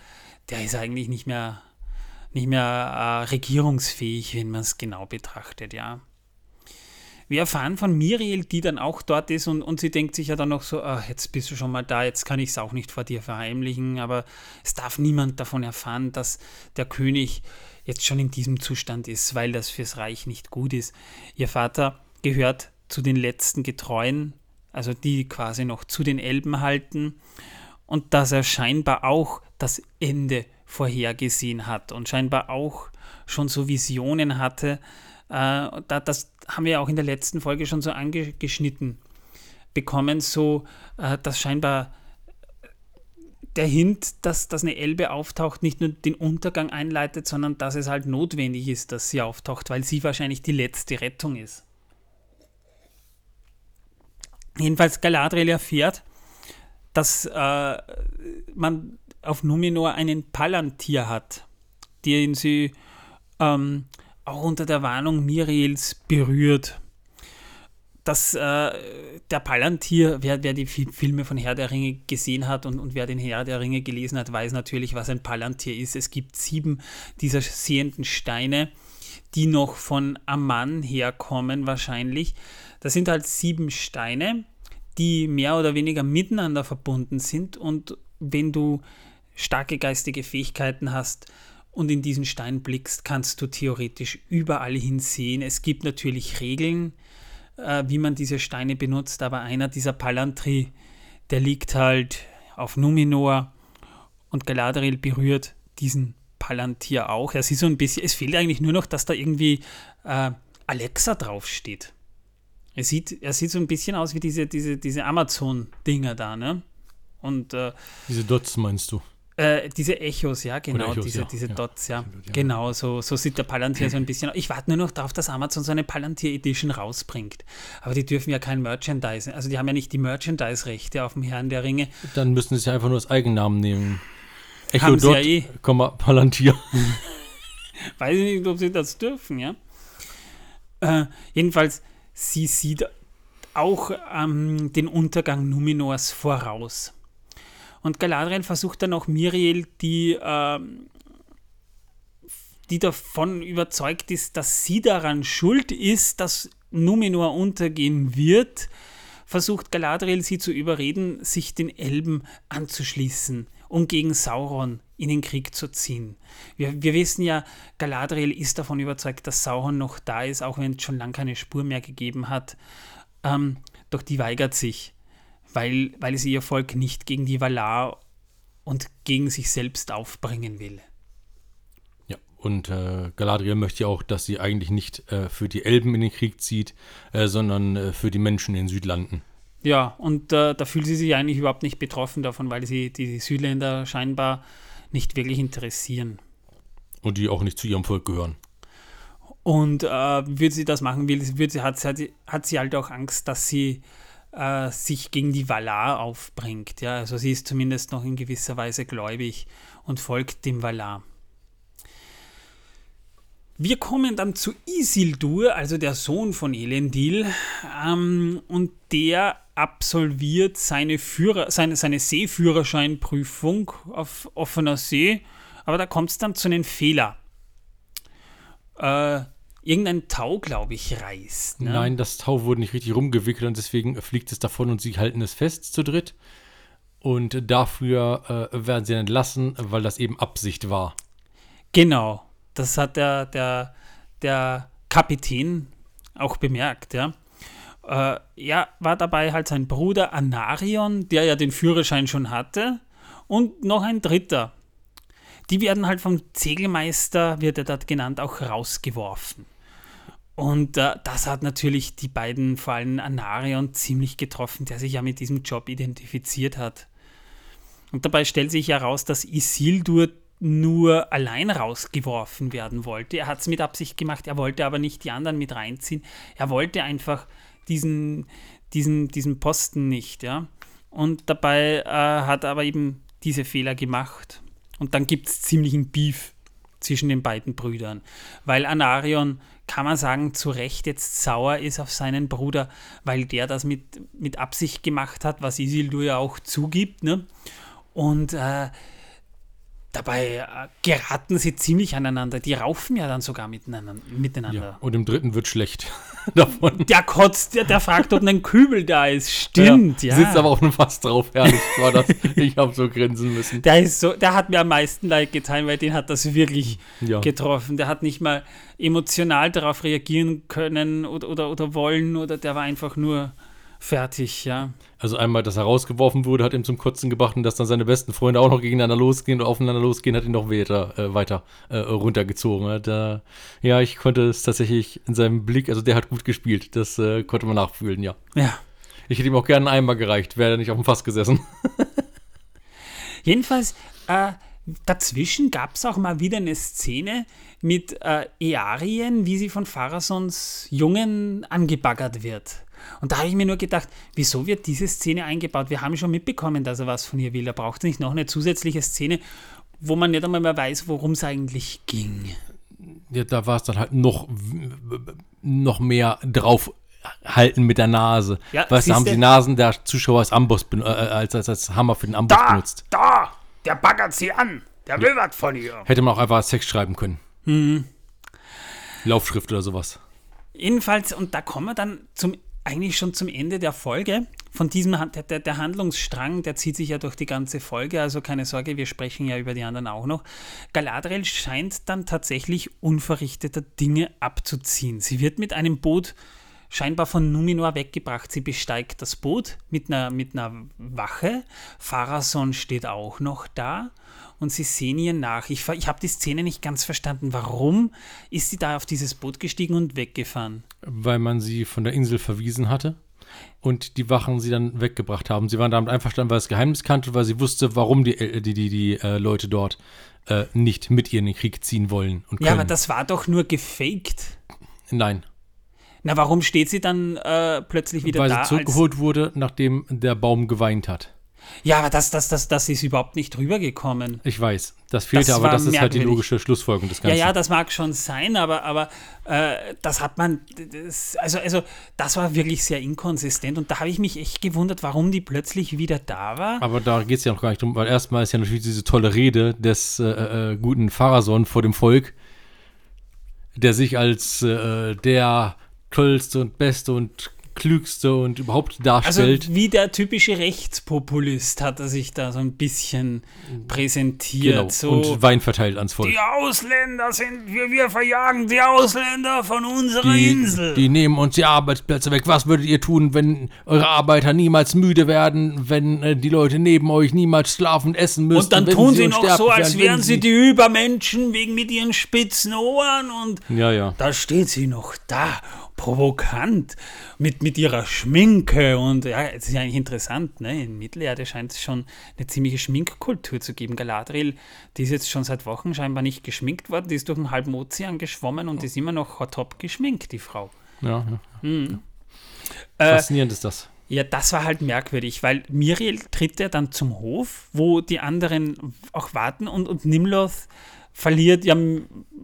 [SPEAKER 1] der ist eigentlich nicht mehr, nicht mehr äh, regierungsfähig, wenn man es genau betrachtet, ja. Wir erfahren von Miriel, die dann auch dort ist und, und sie denkt sich ja dann noch so, ah, jetzt bist du schon mal da, jetzt kann ich es auch nicht vor dir verheimlichen, aber es darf niemand davon erfahren, dass der König jetzt schon in diesem Zustand ist, weil das fürs Reich nicht gut ist. Ihr Vater gehört zu den letzten Getreuen, also die quasi noch zu den Elben halten und dass er scheinbar auch das Ende vorhergesehen hat und scheinbar auch schon so Visionen hatte. Äh, da, das haben wir auch in der letzten Folge schon so angeschnitten bekommen, so äh, dass scheinbar der Hint, dass, dass eine Elbe auftaucht, nicht nur den Untergang einleitet, sondern dass es halt notwendig ist, dass sie auftaucht, weil sie wahrscheinlich die letzte Rettung ist. Jedenfalls Galadriel erfährt, dass äh, man auf Numenor einen Palantir hat, den sie ähm, auch unter der Warnung Miriels berührt. Dass äh, der Palantir, wer, wer die Fi- Filme von Herr der Ringe gesehen hat und, und wer den Herr der Ringe gelesen hat, weiß natürlich, was ein Palantir ist. Es gibt sieben dieser sehenden Steine, die noch von Amman herkommen wahrscheinlich. Das sind halt sieben Steine, die mehr oder weniger miteinander verbunden sind und wenn du starke geistige Fähigkeiten hast und in diesen Stein blickst, kannst du theoretisch überall hinsehen. Es gibt natürlich Regeln, äh, wie man diese Steine benutzt, aber einer dieser Palantri, der liegt halt auf Numenor Und Galadriel berührt diesen Palantir auch. Er sieht so ein bisschen, es fehlt eigentlich nur noch, dass da irgendwie äh, Alexa draufsteht. Er sieht, er sieht so ein bisschen aus wie diese, diese, diese Amazon-Dinger da, ne? Und äh,
[SPEAKER 2] Diese Dots meinst du?
[SPEAKER 1] Äh, diese Echos, ja, genau,
[SPEAKER 2] Echos,
[SPEAKER 1] diese,
[SPEAKER 2] ja,
[SPEAKER 1] diese Dots, ja.
[SPEAKER 2] absolut, ja.
[SPEAKER 1] Genau, so, so sieht der Palantir so ein bisschen aus. Ich warte nur noch darauf, dass Amazon so eine Palantir Edition rausbringt. Aber die dürfen ja kein Merchandise, also die haben ja nicht die Merchandise-Rechte auf dem Herrn der Ringe.
[SPEAKER 2] Dann müssten sie einfach nur das Eigennamen nehmen. Echo
[SPEAKER 1] Haben
[SPEAKER 2] Dot,
[SPEAKER 1] eh.
[SPEAKER 2] Palantir.
[SPEAKER 1] Weiß ich nicht, ob sie das dürfen, ja. Äh, jedenfalls, sie sieht auch ähm, den Untergang Numenors voraus. Und Galadriel versucht dann auch Miriel, die, ähm, die davon überzeugt ist, dass sie daran schuld ist, dass Numenor untergehen wird, versucht Galadriel sie zu überreden, sich den Elben anzuschließen, um gegen Sauron in den Krieg zu ziehen. Wir, wir wissen ja, Galadriel ist davon überzeugt, dass Sauron noch da ist, auch wenn es schon lange keine Spur mehr gegeben hat. Ähm, doch die weigert sich, weil, weil sie ihr Volk nicht gegen die Valar und gegen sich selbst aufbringen will.
[SPEAKER 2] Ja, und äh, Galadriel möchte ja auch, dass sie eigentlich nicht äh, für die Elben in den Krieg zieht, äh, sondern äh, für die Menschen in Südlanden.
[SPEAKER 1] Ja, und äh, da fühlt sie sich eigentlich überhaupt nicht betroffen davon, weil sie die Südländer scheinbar nicht wirklich interessieren.
[SPEAKER 2] Und die auch nicht zu ihrem Volk gehören.
[SPEAKER 1] Und äh, würde sie das machen will, hat, sie, hat, sie- hat sie halt auch Angst, dass sie äh, sich gegen die Valar aufbringt. Ja? Also sie ist zumindest noch in gewisser Weise gläubig und folgt dem Valar. Wir kommen dann zu Isildur, also der Sohn von Elendil, ähm, und der absolviert seine, Führer, seine, seine Seeführerscheinprüfung auf offener See, aber da kommt es dann zu einem Fehler. Äh, irgendein Tau, glaube ich, reißt. Ne?
[SPEAKER 2] Nein, das Tau wurde nicht richtig rumgewickelt und deswegen fliegt es davon und sie halten es fest zu dritt. Und dafür äh, werden sie entlassen, weil das eben Absicht war.
[SPEAKER 1] Genau, das hat der, der, der Kapitän auch bemerkt, ja. Äh, ja, war dabei halt sein Bruder Anarion, der ja den Führerschein schon hatte, und noch ein dritter. Die werden halt vom Segelmeister, wird er dort genannt, auch rausgeworfen. Und äh, das hat natürlich die beiden, vor allem Anarion, ziemlich getroffen, der sich ja mit diesem Job identifiziert hat. Und dabei stellt sich heraus, dass Isildur nur allein rausgeworfen werden wollte. Er hat es mit Absicht gemacht, er wollte aber nicht die anderen mit reinziehen. Er wollte einfach diesen, diesen, diesen Posten nicht, ja. Und dabei äh, hat er aber eben diese Fehler gemacht. Und dann gibt es ziemlichen Beef zwischen den beiden Brüdern. Weil Anarion, kann man sagen, zu Recht jetzt sauer ist auf seinen Bruder, weil der das mit, mit Absicht gemacht hat, was Isildur ja auch zugibt. Ne? Und äh, dabei äh, geraten sie ziemlich aneinander. Die raufen ja dann sogar miteinander.
[SPEAKER 2] Ja. Und im dritten wird schlecht davon.
[SPEAKER 1] Der kotzt, der, der fragt, ob ein Kübel da ist. Stimmt, ja.
[SPEAKER 2] Sitzt aber auf einem Fass drauf. Herrlich war das. Ich habe so grinsen müssen.
[SPEAKER 1] Der, ist so, der hat mir am meisten leid getan, weil den hat das wirklich
[SPEAKER 2] Ja.
[SPEAKER 1] getroffen. Der hat nicht mal emotional darauf reagieren können oder, oder, oder wollen oder der war einfach nur fertig, ja.
[SPEAKER 2] Also einmal, dass er rausgeworfen wurde, hat ihm zum Kotzen gebracht und dass dann seine besten Freunde auch noch gegeneinander losgehen und aufeinander losgehen, hat ihn noch weiter, äh, weiter äh, runtergezogen. Äh, ja, ich konnte es tatsächlich in seinem Blick, also der hat gut gespielt, das äh, konnte man nachfühlen, ja.
[SPEAKER 1] Ja.
[SPEAKER 2] Ich hätte ihm auch gerne einen Eimer gereicht, wäre er nicht auf dem Fass gesessen.
[SPEAKER 1] Jedenfalls, äh, dazwischen gab es auch mal wieder eine Szene mit äh, Earien, wie sie von Pharasons Jungen angebaggert wird. Und da habe ich mir nur gedacht, wieso wird diese Szene eingebaut? Wir haben schon mitbekommen, dass er was von ihr will. Er braucht nicht noch eine zusätzliche Szene, wo man nicht einmal mehr weiß, worum es eigentlich ging.
[SPEAKER 2] Ja, da war es dann halt noch, noch mehr drauf halten mit der Nase.
[SPEAKER 1] Ja,
[SPEAKER 2] weißt du, haben die Nasen der Zuschauer als Amboss ben- äh, als, als, als Hammer für den Amboss benutzt.
[SPEAKER 1] da, der baggert sie an. Der will was von ihr.
[SPEAKER 2] Hätte man auch einfach als Text schreiben können.
[SPEAKER 1] Mhm.
[SPEAKER 2] Laufschrift oder sowas.
[SPEAKER 1] Jedenfalls, und da kommen wir dann zum, eigentlich schon zum Ende der Folge. Von diesem, der, der, Handlungsstrang, der zieht sich ja durch die ganze Folge, also keine Sorge, wir sprechen ja über die anderen auch noch. Galadriel scheint dann tatsächlich unverrichteter Dinge abzuziehen. Sie wird mit einem Boot scheinbar von Numenor weggebracht. Sie besteigt das Boot mit einer, mit einer Wache. Pharason steht auch noch da und sie sehen ihr nach. Ich, ich habe die Szene nicht ganz verstanden. Warum ist sie da auf dieses Boot gestiegen und weggefahren?
[SPEAKER 2] Weil man sie von der Insel verwiesen hatte und die Wachen sie dann weggebracht haben. Sie waren damit einverstanden, weil es Geheimnis kannte, weil sie wusste, warum die, äh, die, die, die äh, Leute dort äh, nicht mit ihr in den Krieg ziehen wollen.
[SPEAKER 1] Und ja, aber das war doch nur gefaked.
[SPEAKER 2] Nein.
[SPEAKER 1] Na, warum steht sie dann äh, plötzlich wieder
[SPEAKER 2] weil
[SPEAKER 1] da?
[SPEAKER 2] Weil sie zurückgeholt wurde, nachdem der Baum geweint hat.
[SPEAKER 1] Ja, aber das, das, das, das ist überhaupt nicht rübergekommen.
[SPEAKER 2] Ich weiß, das fehlte, das aber das ist halt die logische Schlussfolgerung des Ganzen.
[SPEAKER 1] Ja, ja, das mag schon sein, aber, aber äh, das hat man, das, also, also das war wirklich sehr inkonsistent und da habe ich mich echt gewundert, warum die plötzlich wieder da war.
[SPEAKER 2] Aber da geht es ja noch gar nicht drum, weil erstmal ist ja natürlich diese tolle Rede des äh, äh, guten Pharason vor dem Volk, der sich als äh, der tollste und beste und klügste und überhaupt darstellt.
[SPEAKER 1] Also wie der typische Rechtspopulist hat er sich da so ein bisschen präsentiert. Genau.
[SPEAKER 2] So, und Wein verteilt ans Volk.
[SPEAKER 1] Die Ausländer sind, wir, wir verjagen die Ausländer von unserer
[SPEAKER 2] die,
[SPEAKER 1] Insel.
[SPEAKER 2] Die nehmen uns die Arbeitsplätze weg. Was würdet ihr tun, wenn eure Arbeiter niemals müde werden, wenn äh, die Leute neben euch niemals schlafen essen müssen?
[SPEAKER 1] Und dann tun sie noch so, als wären sie die Übermenschen wegen mit ihren spitzen Ohren und
[SPEAKER 2] ja, ja.
[SPEAKER 1] da steht sie noch da provokant mit, mit ihrer Schminke und ja, es ist ja eigentlich interessant, ne? in Mittelerde scheint es schon eine ziemliche Schminkkultur zu geben. Galadriel, die ist jetzt schon seit Wochen scheinbar nicht geschminkt worden, die ist durch einen halben Ozean geschwommen und ist immer noch top geschminkt, die Frau.
[SPEAKER 2] Ja, ja. Mhm. ja. Faszinierend äh, ist das.
[SPEAKER 1] Ja, das war halt merkwürdig, weil Miriel tritt ja dann zum Hof, wo die anderen auch warten und, und Nimloth verliert ja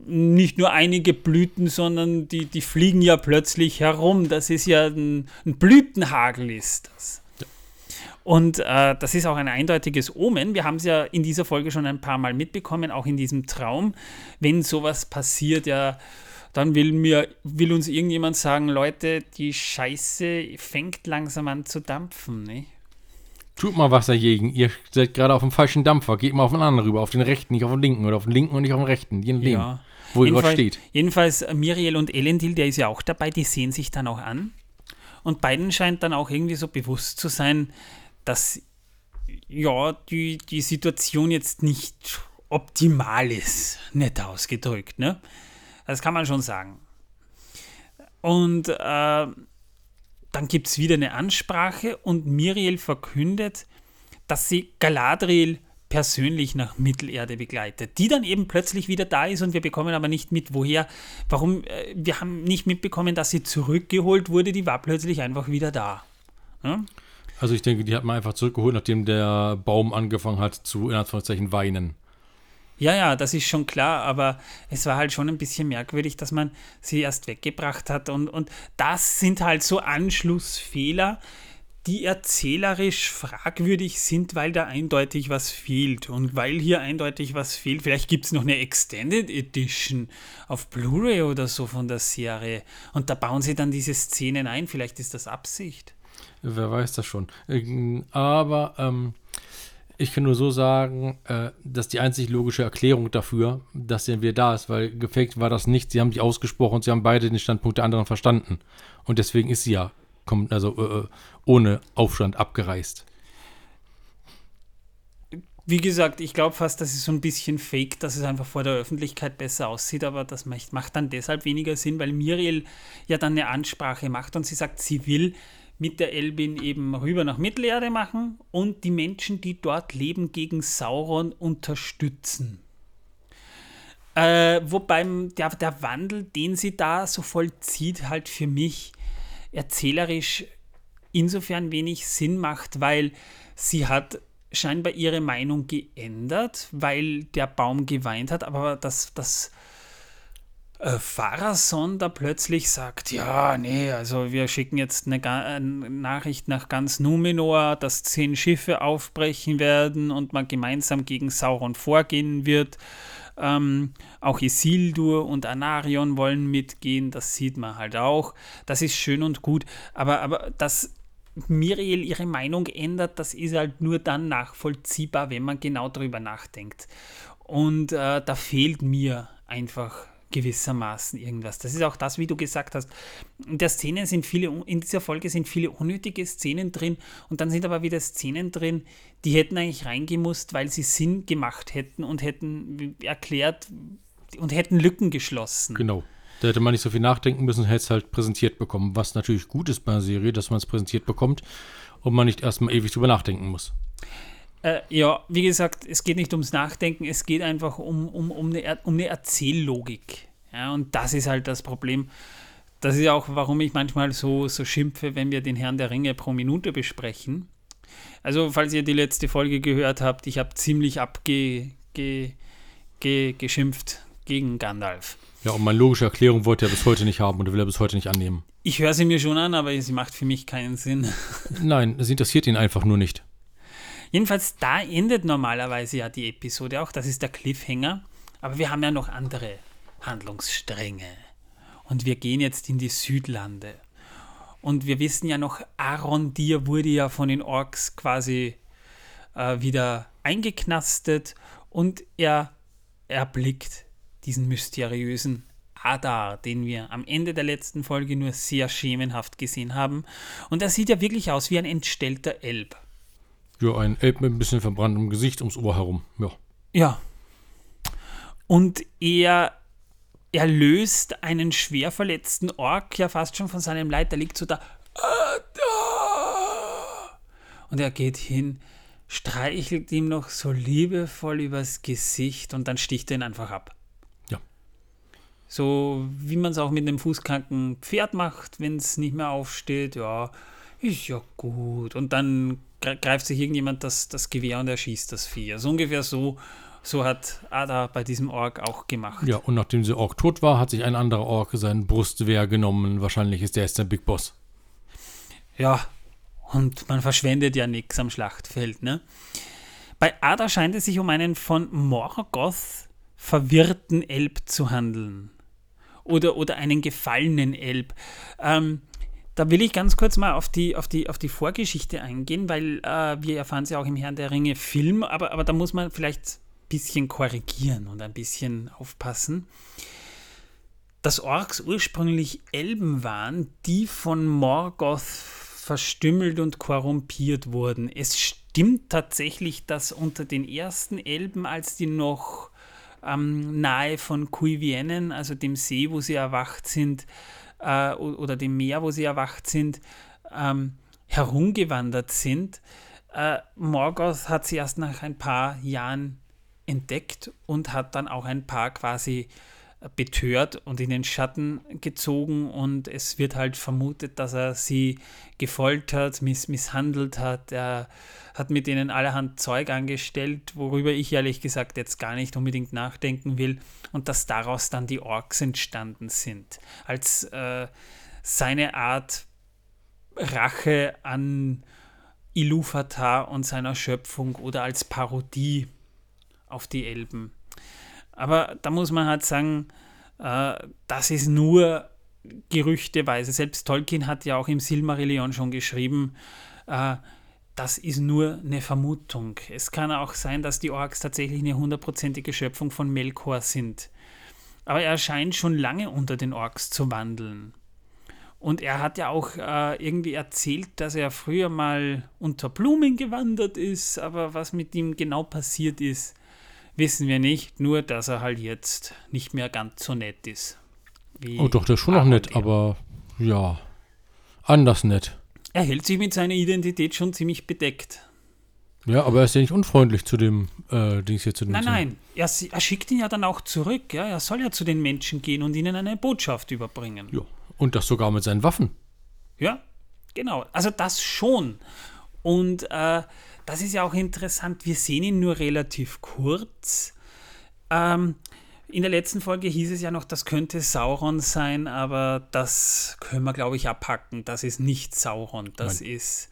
[SPEAKER 1] nicht nur einige Blüten, sondern die, die fliegen ja plötzlich herum. Das ist ja ein, ein Blütenhagel ist das. Und äh, das ist auch ein eindeutiges Omen. Wir haben es ja in dieser Folge schon ein paar Mal mitbekommen, auch in diesem Traum. Wenn sowas passiert, ja, dann will, mir, will uns irgendjemand sagen, Leute, die Scheiße fängt langsam an zu dampfen. Ne?
[SPEAKER 2] Tut mal was dagegen. Ihr seid gerade auf dem falschen Dampfer. Geht mal auf den anderen rüber. Auf den rechten, nicht auf den linken. Oder auf den linken und nicht auf den rechten. Je nachdem, ja. Wo ihr gerade steht.
[SPEAKER 1] Jedenfalls äh, Miriel und Elendil, der ist ja auch dabei, die sehen sich dann auch an. Und beiden scheint dann auch irgendwie so bewusst zu sein, dass ja, die, die Situation jetzt nicht optimal ist. Nett ausgedrückt, ne? Das kann man schon sagen. Und äh, dann gibt es wieder eine Ansprache und Miriel verkündet, dass sie Galadriel persönlich nach Mittelerde begleitet, die dann eben plötzlich wieder da ist und wir bekommen aber nicht mit, woher, warum, äh, wir haben nicht mitbekommen, dass sie zurückgeholt wurde, die war plötzlich einfach wieder da. Ja?
[SPEAKER 2] Also ich denke, die hat man einfach zurückgeholt, nachdem der Baum angefangen hat zu, in Anführungszeichen, weinen.
[SPEAKER 1] Ja, ja, das ist schon klar, aber es war halt schon ein bisschen merkwürdig, dass man sie erst weggebracht hat. Und, und das sind halt so Anschlussfehler, die erzählerisch fragwürdig sind, weil da eindeutig was fehlt. Und weil hier eindeutig was fehlt, vielleicht gibt es noch eine Extended Edition auf Blu-ray oder so von der Serie. Und da bauen sie dann diese Szenen ein. Vielleicht ist das Absicht.
[SPEAKER 2] Wer weiß das schon. Ähm, aber ähm, ich kann nur so sagen, äh, dass die einzig logische Erklärung dafür, dass er wieder da ist, weil gefaked war das nicht. Sie haben sich ausgesprochen und sie haben beide den Standpunkt der anderen verstanden. Und deswegen ist sie ja also äh, äh, ohne Aufstand abgereist.
[SPEAKER 1] Wie gesagt, ich glaube fast, das ist so ein bisschen fake, dass es einfach vor der Öffentlichkeit besser aussieht, aber das macht dann deshalb weniger Sinn, weil Miriel ja dann eine Ansprache macht und sie sagt, sie will mit der Elbin eben rüber nach Mittelerde machen und die Menschen, die dort leben, gegen Sauron unterstützen. Äh, wobei der, der Wandel, den sie da so vollzieht, halt für mich erzählerisch insofern wenig Sinn macht, weil sie hat scheinbar ihre Meinung geändert, weil der Baum geweint hat, aber das, das äh, da plötzlich sagt, ja, nee, also wir schicken jetzt eine, eine, Nachricht nach ganz Numenor, dass zehn Schiffe aufbrechen werden und man gemeinsam gegen Sauron vorgehen wird. Ähm, auch Isildur und Anarion wollen mitgehen, das sieht man halt auch. Das ist schön und gut, aber, aber dass Miriel ihre Meinung ändert, das ist halt nur dann nachvollziehbar, wenn man genau darüber nachdenkt. Und äh, da fehlt mir einfach gewissermaßen irgendwas. Das ist auch das, wie du gesagt hast. In der Szene sind viele, in dieser Folge sind viele unnötige Szenen drin und dann sind aber wieder Szenen drin, die hätten eigentlich reingemusst, weil sie Sinn gemacht hätten und hätten erklärt und hätten Lücken geschlossen.
[SPEAKER 2] Genau. Da hätte man nicht so viel nachdenken müssen, hätte es halt präsentiert bekommen. Was natürlich gut ist bei einer Serie, dass man es präsentiert bekommt und man nicht erstmal ewig drüber nachdenken muss.
[SPEAKER 1] Äh, ja, wie gesagt, es geht nicht ums Nachdenken, es geht einfach um, um, um, eine, um eine Erzähllogik. Ja, und das ist halt das Problem. Das ist auch, warum ich manchmal so, so schimpfe, wenn wir den Herrn der Ringe pro Minute besprechen. Also, falls ihr die letzte Folge gehört habt, ich habe ziemlich abgeschimpft ge, ge, gegen Gandalf.
[SPEAKER 2] Ja, und meine logische Erklärung wollte er bis heute nicht haben und will er bis heute nicht annehmen.
[SPEAKER 1] Ich höre sie mir schon an, aber sie macht für mich keinen Sinn.
[SPEAKER 2] Nein, es interessiert ihn einfach nur nicht.
[SPEAKER 1] Jedenfalls, da endet normalerweise ja die Episode auch. Das ist der Cliffhanger. Aber wir haben ja noch andere Handlungsstränge. Und wir gehen jetzt in die Südlande. Und wir wissen ja noch, Arondir wurde ja von den Orks quasi äh, wieder eingeknastet und er erblickt diesen mysteriösen Adar, den wir am Ende der letzten Folge nur sehr schemenhaft gesehen haben. Und er sieht ja wirklich aus wie ein entstellter Elb.
[SPEAKER 2] Ja, ein Elb mit ein bisschen verbranntem Gesicht ums Ohr herum. Ja.
[SPEAKER 1] Ja. Und er, er löst einen schwer verletzten Ork ja fast schon von seinem Leid. Der liegt so da. Und er geht hin, streichelt ihm noch so liebevoll übers Gesicht und dann sticht er ihn einfach ab.
[SPEAKER 2] Ja.
[SPEAKER 1] So wie man es auch mit einem fußkranken Pferd macht, wenn es nicht mehr aufsteht. Ja, ist ja gut. Und dann greift sich irgendjemand das, das Gewehr und erschießt das Vieh. Also ungefähr so, so hat Ada bei diesem Ork auch gemacht.
[SPEAKER 2] Ja, und nachdem der Ork tot war, hat sich ein anderer Ork sein Brustwehr genommen. Wahrscheinlich ist der jetzt der Big Boss.
[SPEAKER 1] Ja, und man verschwendet ja nichts am Schlachtfeld, ne? Bei Ada scheint es sich um einen von Morgoth verwirrten Elb zu handeln. Oder, oder einen gefallenen Elb. Ähm, da will ich ganz kurz mal auf die, auf die, auf die Vorgeschichte eingehen, weil äh, wir erfahren es ja auch im Herrn der Ringe Film, aber, aber da muss man vielleicht ein bisschen korrigieren und ein bisschen aufpassen. Dass Orks ursprünglich Elben waren, die von Morgoth verstümmelt und korrumpiert wurden. Es stimmt tatsächlich, dass unter den ersten Elben, als die noch ähm, nahe von Cuivienen, also dem See, wo sie erwacht sind, äh, oder dem Meer, wo sie erwacht sind, ähm, herumgewandert sind. Äh, Morgoth hat sie erst nach ein paar Jahren entdeckt und hat dann auch ein paar quasi betört und in den Schatten gezogen und es wird halt vermutet, dass er sie gefoltert, miss misshandelt hat. Er hat mit ihnen allerhand Zeug angestellt, worüber ich ehrlich gesagt jetzt gar nicht unbedingt nachdenken will und dass daraus dann die Orks entstanden sind. Als äh, seine Art Rache an Iluvatar und seiner Schöpfung oder als Parodie auf die Elben. Aber da muss man halt sagen, äh, das ist nur gerüchteweise. Selbst Tolkien hat ja auch im Silmarillion schon geschrieben, äh, das ist nur eine Vermutung. Es kann auch sein, dass die Orks tatsächlich eine hundertprozentige Schöpfung von Melkor sind. Aber er scheint schon lange unter den Orks zu wandeln. Und er hat ja auch äh, irgendwie erzählt, dass er früher mal unter Blumen gewandert ist, aber was mit ihm genau passiert ist, wissen wir nicht, nur dass er halt jetzt nicht mehr ganz so nett ist.
[SPEAKER 2] oh doch, der ist schon noch nett, aber ja, anders nett.
[SPEAKER 1] Er hält sich mit seiner Identität schon ziemlich bedeckt.
[SPEAKER 2] Ja, aber er ist ja nicht unfreundlich zu dem äh, Dings hier zu dem.
[SPEAKER 1] Nein, nein, er, er, schickt ihn ja dann auch zurück. Ja, er soll ja zu den Menschen gehen und ihnen eine Botschaft überbringen.
[SPEAKER 2] Ja, und das sogar mit seinen Waffen.
[SPEAKER 1] Ja, genau. Also das schon. Und äh, das ist ja auch interessant. Wir sehen ihn nur relativ kurz. Ähm, in der letzten Folge hieß es ja noch, das könnte Sauron sein, aber das können wir, glaube ich, abhacken. Das ist nicht Sauron. Das Nein. ist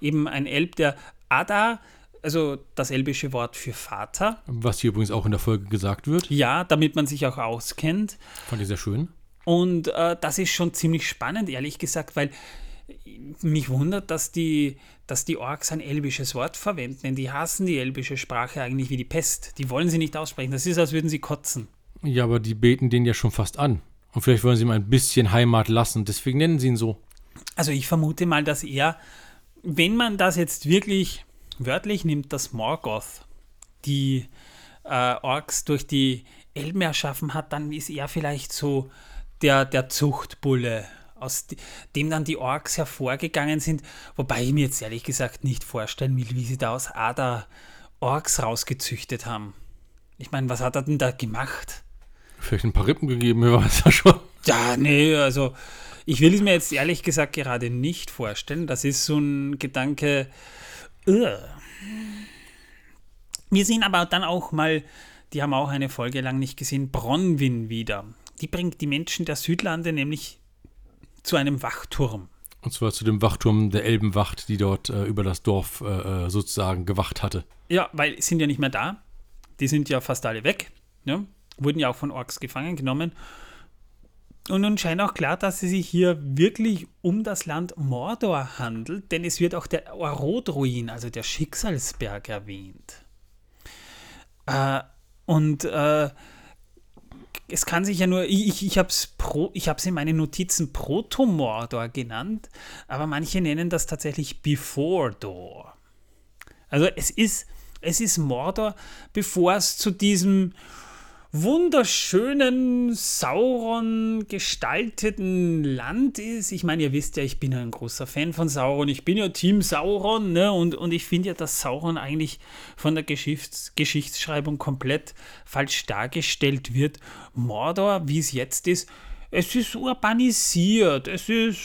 [SPEAKER 1] eben ein Elb, der Ada, also das elbische Wort für Vater.
[SPEAKER 2] Was hier übrigens auch in der Folge gesagt wird.
[SPEAKER 1] Ja, damit man sich auch auskennt.
[SPEAKER 2] Fand ich sehr schön.
[SPEAKER 1] Und äh, das ist schon ziemlich spannend, ehrlich gesagt, weil mich wundert, dass die, dass die Orks ein elbisches Wort verwenden, denn die hassen die elbische Sprache eigentlich wie die Pest. Die wollen sie nicht aussprechen. Das ist, als würden sie kotzen.
[SPEAKER 2] Ja, aber die beten den ja schon fast an. Und vielleicht wollen sie ihm ein bisschen Heimat lassen. Deswegen nennen sie ihn so.
[SPEAKER 1] Also ich vermute mal, dass er, wenn man das jetzt wirklich wörtlich nimmt, dass Morgoth die äh, Orks durch die Elben erschaffen hat, dann ist er vielleicht so der, der Zuchtbulle, aus dem dann die Orks hervorgegangen sind. Wobei ich mir jetzt ehrlich gesagt nicht vorstellen will, wie sie da aus Ada Orks rausgezüchtet haben. Ich meine, was hat er denn da gemacht?
[SPEAKER 2] Vielleicht ein paar Rippen gegeben, wer weiß ja schon.
[SPEAKER 1] Ja, nee, also ich will es mir jetzt ehrlich gesagt gerade nicht vorstellen. Das ist so ein Gedanke. Uh. Wir sehen aber dann auch mal, die haben auch eine Folge lang nicht gesehen, Bronwyn wieder. Die bringt die Menschen der Südlande nämlich zu einem Wachturm.
[SPEAKER 2] Und zwar zu dem Wachturm der Elbenwacht, die dort äh, über das Dorf äh, äh sozusagen gewacht hatte.
[SPEAKER 1] Ja, weil sind ja nicht mehr da. Die sind ja fast alle weg. Ja? Wurden ja auch von Orks gefangen genommen. Und nun scheint auch klar, dass es sich hier wirklich um das Land Mordor handelt, denn es wird auch der Orodruin, also der Schicksalsberg, erwähnt. Äh, und äh, es kann sich ja nur, ich, ich habe es in meinen Notizen Proto-Mordor genannt, aber manche nennen das tatsächlich Before Door. Also es ist, es ist Mordor, bevor es zu diesem wunderschönen, Sauron gestalteten Land ist. Ich meine, ihr wisst ja, ich bin ja ein großer Fan von Sauron. Ich bin ja Team Sauron, ne? Und, und ich finde ja, dass Sauron eigentlich von der Geschichts Geschichtsschreibung komplett falsch dargestellt wird. Mordor, wie es jetzt ist, es ist urbanisiert, es ist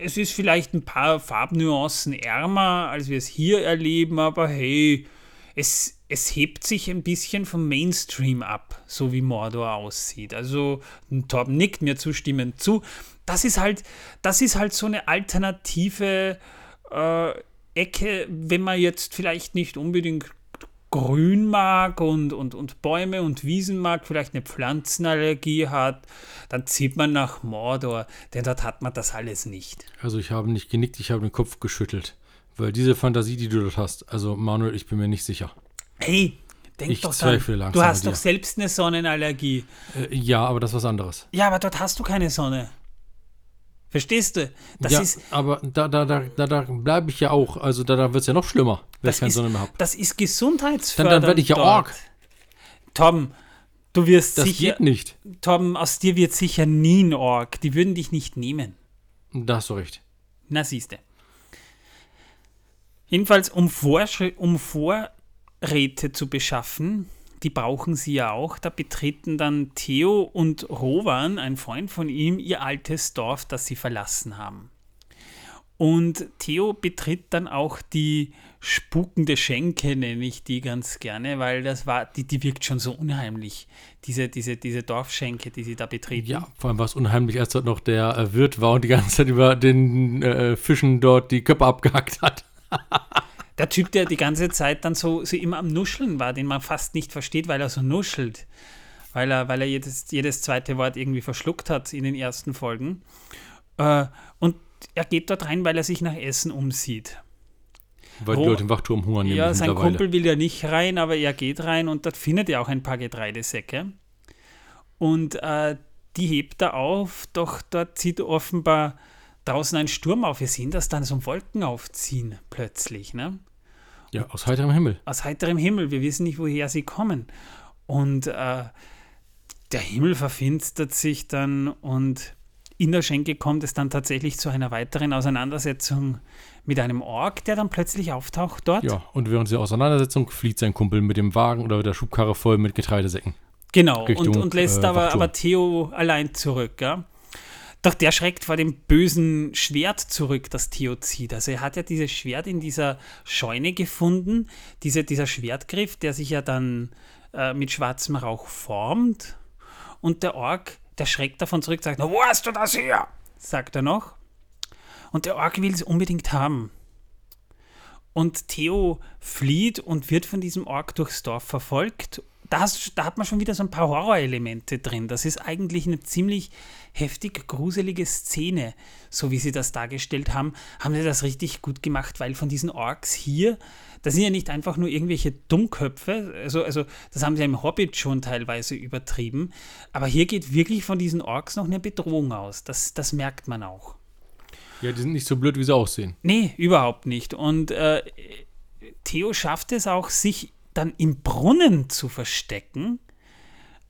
[SPEAKER 1] es ist vielleicht ein paar Farbnuancen ärmer, als wir es hier erleben, aber hey, es, es hebt sich ein bisschen vom Mainstream ab, so wie Mordor aussieht. Also Torben nickt mir zustimmend zu. Das ist halt, das ist halt so eine alternative äh, Ecke, wenn man jetzt vielleicht nicht unbedingt Grün mag und, und, und Bäume und Wiesen mag, vielleicht eine Pflanzenallergie hat, dann zieht man nach Mordor, denn dort hat man das alles nicht.
[SPEAKER 2] Also ich habe nicht genickt, ich habe den Kopf geschüttelt. Weil diese Fantasie, die du dort hast, also Manuel, ich bin mir nicht sicher.
[SPEAKER 1] Hey, denk
[SPEAKER 2] ich
[SPEAKER 1] doch dran. Du hast doch selbst eine Sonnenallergie.
[SPEAKER 2] Äh, ja, aber das ist was anderes.
[SPEAKER 1] Ja, aber dort hast du keine Sonne. Verstehst du?
[SPEAKER 2] Das ja, ist, aber da, da, da, da, da bleibe ich ja auch. Also da, da wird es ja noch schlimmer, wenn ich keine
[SPEAKER 1] ist,
[SPEAKER 2] Sonne mehr habe.
[SPEAKER 1] Das ist gesundheitsfördernd.
[SPEAKER 2] Dann, dann werde ich ja Org.
[SPEAKER 1] Tom, du wirst
[SPEAKER 2] das
[SPEAKER 1] sicher.
[SPEAKER 2] Das geht nicht.
[SPEAKER 1] Tom, aus dir wird sicher nie ein Org. Die würden dich nicht nehmen.
[SPEAKER 2] Da hast du recht.
[SPEAKER 1] Na, siehste. Jedenfalls, um, Vorschri um Vorräte zu beschaffen, die brauchen sie ja auch. Da betreten dann Theo und Rowan, ein Freund von ihm, ihr altes Dorf, das sie verlassen haben. Und Theo betritt dann auch die spukende Schenke, nenne ich die ganz gerne, weil das war, die, die wirkt schon so unheimlich, diese, diese, diese Dorfschenke, die sie da betreten.
[SPEAKER 2] Ja, vor allem war es unheimlich, als dort noch der äh, Wirt war und die ganze Zeit über den äh, Fischen dort die Köpfe abgehackt hat.
[SPEAKER 1] Der Typ, der die ganze Zeit dann so, so immer am Nuscheln war, den man fast nicht versteht, weil er so nuschelt. Weil er, weil er jedes, jedes zweite Wort irgendwie verschluckt hat in den ersten Folgen. Äh, und er geht dort rein, weil er sich nach Essen umsieht.
[SPEAKER 2] Weil die Leute im Wachturm hungern
[SPEAKER 1] Ja, sein Kumpel will ja nicht rein, aber er geht rein und dort findet er auch ein paar Getreidesäcke. Und äh, die hebt er auf, doch dort zieht offenbar draußen ein Sturm auf. Wir sehen das dann so Wolken aufziehen plötzlich. Ne?
[SPEAKER 2] Ja, aus heiterem Himmel.
[SPEAKER 1] Aus heiterem Himmel. Wir wissen nicht, woher sie kommen. Und äh, der Himmel verfinstert sich dann und in der Schenke kommt es dann tatsächlich zu einer weiteren Auseinandersetzung mit einem Ork, der dann plötzlich auftaucht dort.
[SPEAKER 2] Ja, und während der Auseinandersetzung flieht sein Kumpel mit dem Wagen oder der Schubkarre voll mit Getreidesäcken.
[SPEAKER 1] Genau, Richtung, und, und lässt äh, aber, aber Theo allein zurück. Ja? Doch der schreckt vor dem bösen Schwert zurück, das Theo zieht. Also er hat ja dieses Schwert in dieser Scheune gefunden, diese, dieser Schwertgriff, der sich ja dann äh, mit schwarzem Rauch formt. Und der Ork, der schreckt davon zurück, sagt, wo hast du das hier? sagt er noch. Und der Ork will es unbedingt haben. Und Theo flieht und wird von diesem Ork durchs Dorf verfolgt da, hast, da hat man schon wieder so ein paar Horrorelemente drin. Das ist eigentlich eine ziemlich heftig gruselige Szene, so wie sie das dargestellt haben. Haben sie das richtig gut gemacht, weil von diesen Orks hier, das sind ja nicht einfach nur irgendwelche Dummköpfe, also, also das haben sie im Hobbit schon teilweise übertrieben, aber hier geht wirklich von diesen Orks noch eine Bedrohung aus. Das, das merkt man auch.
[SPEAKER 2] Ja, die sind nicht so blöd, wie sie aussehen.
[SPEAKER 1] Nee, überhaupt nicht. Und äh, Theo schafft es auch, sich dann im Brunnen zu verstecken,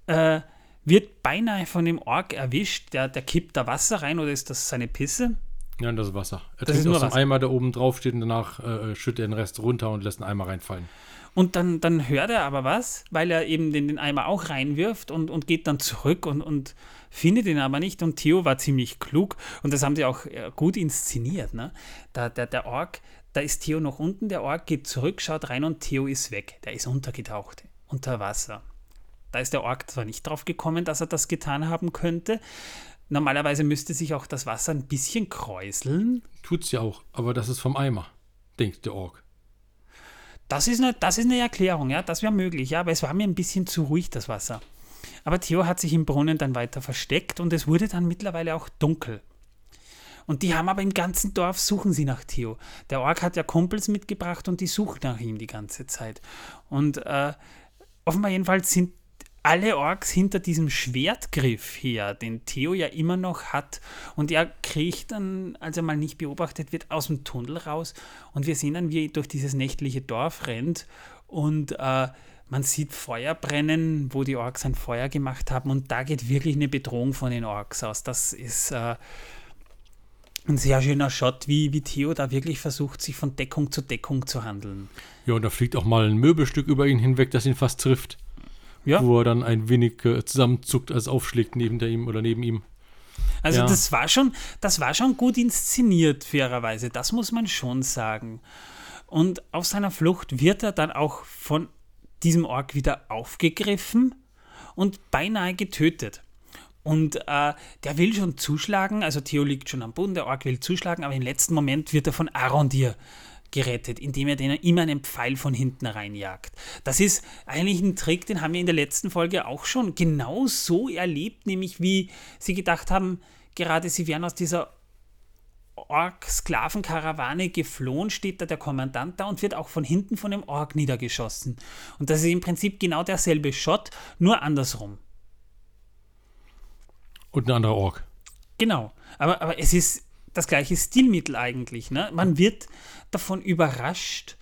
[SPEAKER 1] äh, wird beinahe von dem Ork erwischt. Der, der kippt da Wasser rein oder ist das seine Pisse?
[SPEAKER 2] Ja, das ist Wasser. Er
[SPEAKER 1] Das ist
[SPEAKER 2] trinkt
[SPEAKER 1] nur
[SPEAKER 2] aus dem
[SPEAKER 1] Wasser.
[SPEAKER 2] Eimer, der oben drauf steht und danach äh, schüttet er den Rest runter und lässt einen Eimer reinfallen.
[SPEAKER 1] Und dann, dann hört er aber was, weil er eben den, den Eimer auch reinwirft und, und geht dann zurück und, und findet ihn aber nicht. Und Theo war ziemlich klug und das haben sie auch äh, gut inszeniert. Ne? Da, der, der Ork, da ist Theo noch unten, der Ork geht zurück, schaut rein und Theo ist weg. Der ist untergetaucht, unter Wasser. Da ist der Ork zwar nicht drauf gekommen, dass er das getan haben könnte. Normalerweise müsste sich auch das Wasser ein bisschen kräuseln.
[SPEAKER 2] Tut's ja auch, aber das ist vom Eimer, denkt der Ork.
[SPEAKER 1] Das ist, eine, das ist eine Erklärung, ja, das wäre möglich, ja, aber es war mir ein bisschen zu ruhig, das Wasser. Aber Theo hat sich im Brunnen dann weiter versteckt und es wurde dann mittlerweile auch dunkel. Und die haben aber im ganzen Dorf suchen sie nach Theo. Der Ork hat ja Kumpels mitgebracht und die suchen nach ihm die ganze Zeit. Und äh, offenbar jedenfalls sind alle Orks hinter diesem Schwertgriff her, den Theo ja immer noch hat. Und er kriecht dann, als er mal nicht beobachtet wird, aus dem Tunnel raus. Und wir sehen dann, wie er durch dieses nächtliche Dorf rennt. Und äh, man sieht Feuer brennen, wo die Orks ein Feuer gemacht haben. Und da geht wirklich eine Bedrohung von den Orks aus. Das ist äh, ein sehr schöner Shot, wie, wie Theo da wirklich versucht, sich von Deckung zu Deckung zu handeln.
[SPEAKER 2] Ja, und da fliegt auch mal ein Möbelstück über ihn hinweg, das ihn fast trifft.
[SPEAKER 1] Ja.
[SPEAKER 2] Wo er dann ein wenig äh, zusammenzuckt, als aufschlägt neben der ihm oder neben ihm.
[SPEAKER 1] Also
[SPEAKER 2] Ja.
[SPEAKER 1] das war schon, das war schon gut inszeniert, fairerweise. Das muss man schon sagen. Und auf seiner Flucht wird er dann auch von diesem Ork wieder aufgegriffen und beinahe getötet. Und äh, der will schon zuschlagen, also Theo liegt schon am Boden, der Ork will zuschlagen, aber im letzten Moment wird er von Arondir gerettet, indem er denen immer einen Pfeil von hinten reinjagt. Das ist eigentlich ein Trick, den haben wir in der letzten Folge auch schon genau so erlebt, nämlich wie sie gedacht haben, gerade sie wären aus dieser Ork-Sklavenkarawane geflohen, steht da der Kommandant da und wird auch von hinten von dem Ork niedergeschossen. Und das ist im Prinzip genau derselbe Shot, nur andersrum.
[SPEAKER 2] Und ein anderer Ork.
[SPEAKER 1] Genau. Aber, aber es ist das gleiche Stilmittel eigentlich. Ne? Man wird davon überrascht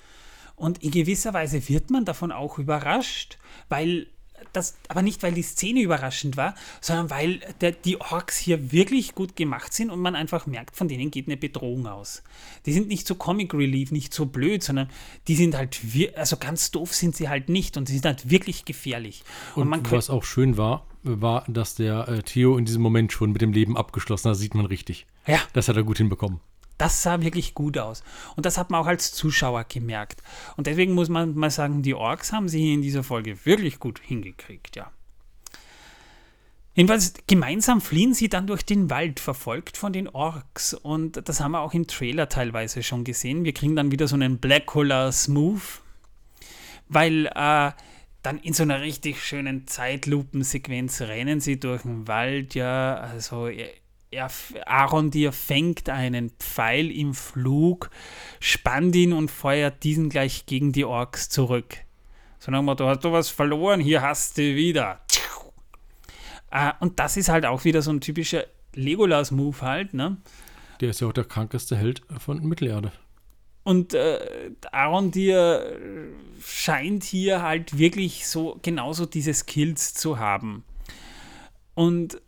[SPEAKER 1] und in gewisser Weise wird man davon auch überrascht, weil das, aber nicht, weil die Szene überraschend war, sondern weil der, die Orks hier wirklich gut gemacht sind und man einfach merkt, von denen geht eine Bedrohung aus. Die sind nicht so Comic Relief, nicht so blöd, sondern die sind halt, wir- also ganz doof sind sie halt nicht und sie sind halt wirklich gefährlich. Und,
[SPEAKER 2] Und, was auch schön war, war, dass der äh, Theo in diesem Moment schon mit dem Leben abgeschlossen hat. Sieht man richtig.
[SPEAKER 1] ja,
[SPEAKER 2] Das hat er gut hinbekommen.
[SPEAKER 1] Das sah wirklich gut aus. Und das hat man auch als Zuschauer gemerkt. Und deswegen muss man mal sagen, die Orks haben sie in dieser Folge wirklich gut hingekriegt, ja. Jedenfalls gemeinsam fliehen sie dann durch den Wald, verfolgt von den Orks. Und das haben wir auch im Trailer teilweise schon gesehen. Wir kriegen dann wieder so einen Black Collar Smooth, weil äh, dann in so einer richtig schönen Zeitlupensequenz rennen sie durch den Wald, ja, also er, er, Aaron dir fängt einen Pfeil im Flug, spannt ihn und feuert diesen gleich gegen die Orks zurück. So nach dem Motto, hast du was verloren, hier hast du wieder. Äh, und das ist halt auch wieder so ein typischer Legolas-Move halt, ne?
[SPEAKER 2] Der ist ja auch der krankeste Held von Mittelerde.
[SPEAKER 1] Und äh, Aaron dir scheint hier halt wirklich so genauso diese Skills zu haben. Und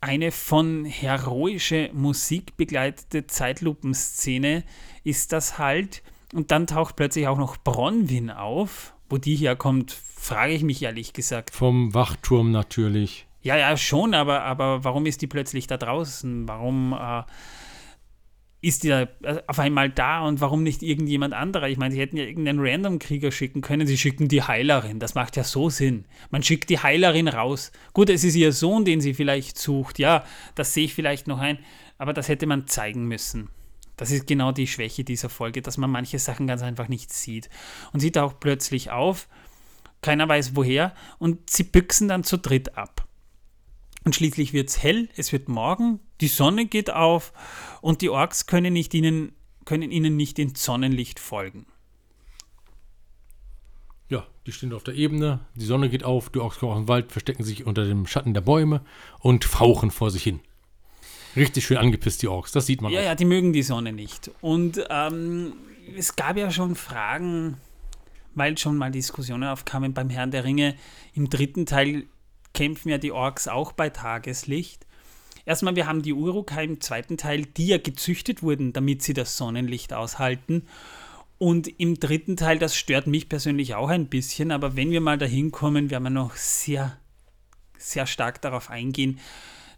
[SPEAKER 1] eine von heroische Musik begleitete Zeitlupenszene ist das halt. Und dann taucht plötzlich auch noch Bronwyn auf. Wo die herkommt, frage ich mich ehrlich gesagt.
[SPEAKER 2] Vom Wachturm natürlich.
[SPEAKER 1] Ja, ja, schon, aber, aber warum ist die plötzlich da draußen? Warum äh, ist da äh, auf einmal da und warum nicht irgendjemand anderer? Ich meine, sie hätten ja irgendeinen Random-Krieger schicken können. Sie schicken die Heilerin. Das macht ja so Sinn. Man schickt die Heilerin raus. Gut, es ist ihr Sohn, den sie vielleicht sucht. Ja, das sehe ich vielleicht noch ein. Aber das hätte man zeigen müssen. Das ist genau die Schwäche dieser Folge, dass man manche Sachen ganz einfach nicht sieht. Und sie taucht plötzlich auf keiner weiß woher, und sie büchsen dann zu dritt ab. Und schließlich wird es hell, es wird Morgen, die Sonne geht auf und die Orks können, nicht ihnen, können ihnen nicht ins Sonnenlicht folgen.
[SPEAKER 2] Ja, die stehen auf der Ebene, die Sonne geht auf, die Orks kommen aus dem Wald, verstecken sich unter dem Schatten der Bäume und fauchen vor sich hin. Richtig schön angepisst, die Orks, das sieht man
[SPEAKER 1] Ja,
[SPEAKER 2] auch.
[SPEAKER 1] ja, die mögen die Sonne nicht. Und ähm, es gab ja schon Fragen, weil schon mal Diskussionen aufkamen beim Herrn der Ringe. Im dritten Teil kämpfen ja die Orks auch bei Tageslicht. Erstmal, wir haben die Urukai im zweiten Teil, die ja gezüchtet wurden, damit sie das Sonnenlicht aushalten. Und im dritten Teil, das stört mich persönlich auch ein bisschen, aber wenn wir mal dahin kommen, werden wir noch sehr, sehr stark darauf eingehen.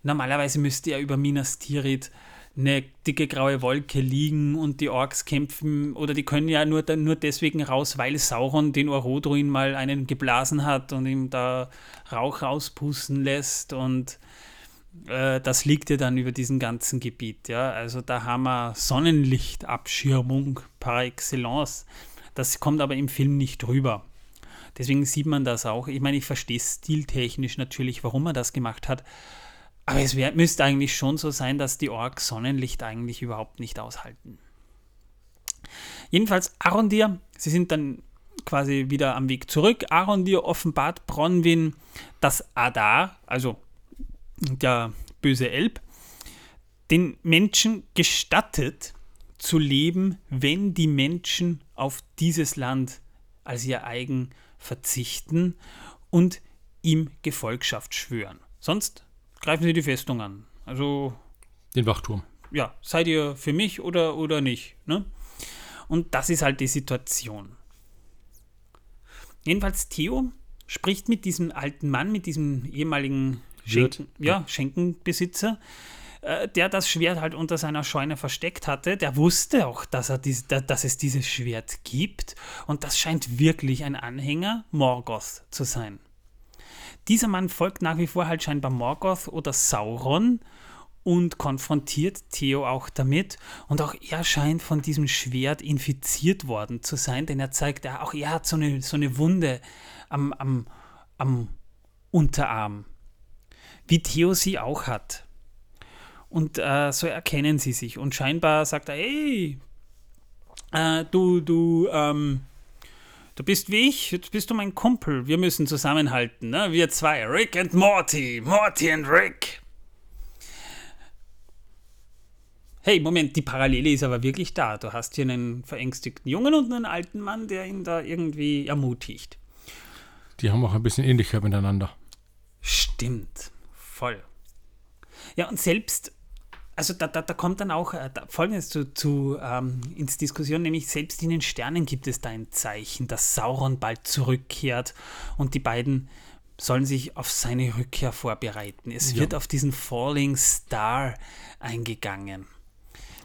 [SPEAKER 1] Normalerweise müsste ja über Minas Tirith eine dicke graue Wolke liegen und die Orks kämpfen oder die können ja nur, nur deswegen raus, weil Sauron den Orodruin mal einen geblasen hat und ihm da Rauch rauspusten lässt und äh, das liegt ja dann über diesem ganzen Gebiet. Ja? Also da haben wir Sonnenlichtabschirmung par excellence. Das kommt aber im Film nicht rüber. Deswegen sieht man das auch. Ich meine, ich verstehe stiltechnisch natürlich, warum er das gemacht hat. Aber es wär, müsste eigentlich schon so sein, dass die Orks Sonnenlicht eigentlich überhaupt nicht aushalten. Jedenfalls Arondir, sie sind dann quasi wieder am Weg zurück. Arondir offenbart Bronwyn, dass Adar, also der böse Elb, den Menschen gestattet zu leben, wenn die Menschen auf dieses Land als ihr eigen verzichten und ihm Gefolgschaft schwören. Sonst greifen sie die Festung an. Also,
[SPEAKER 2] Den Wachturm.
[SPEAKER 1] ja, seid ihr für mich oder, oder nicht? Ne? Und das ist halt die Situation. Jedenfalls Theo spricht mit diesem alten Mann, mit diesem ehemaligen. Schenken, ja, Schenkenbesitzer, äh, der das Schwert halt unter seiner Scheune versteckt hatte. Der wusste auch, dass, er dies, da, dass es dieses Schwert gibt und das scheint wirklich ein Anhänger Morgoth zu sein. Dieser Mann folgt nach wie vor halt scheinbar Morgoth oder Sauron und konfrontiert Theo auch damit. Und auch er scheint von diesem Schwert infiziert worden zu sein, denn er zeigt, auch er hat so eine, so eine Wunde am, am, am Unterarm, wie Theo sie auch hat. Und äh, so erkennen sie sich. Und scheinbar sagt er, hey, äh, du, du, ähm, du bist wie ich, jetzt bist du mein Kumpel. Wir müssen zusammenhalten, ne? Wir zwei, Rick und Morty, Morty und Rick. Hey, Moment, die Parallele ist aber wirklich da. Du hast hier einen verängstigten Jungen und einen alten Mann, der ihn da irgendwie ermutigt.
[SPEAKER 2] Die haben auch ein bisschen Ähnlichkeit miteinander.
[SPEAKER 1] Stimmt, voll. Ja, und selbst, also da, da, da kommt dann auch äh, da, Folgendes zu, zu ähm, ins Diskussion, nämlich selbst in den Sternen gibt es da ein Zeichen, dass Sauron bald zurückkehrt und die beiden sollen sich auf seine Rückkehr vorbereiten. Es
[SPEAKER 2] Ja.
[SPEAKER 1] wird auf diesen Falling Star eingegangen.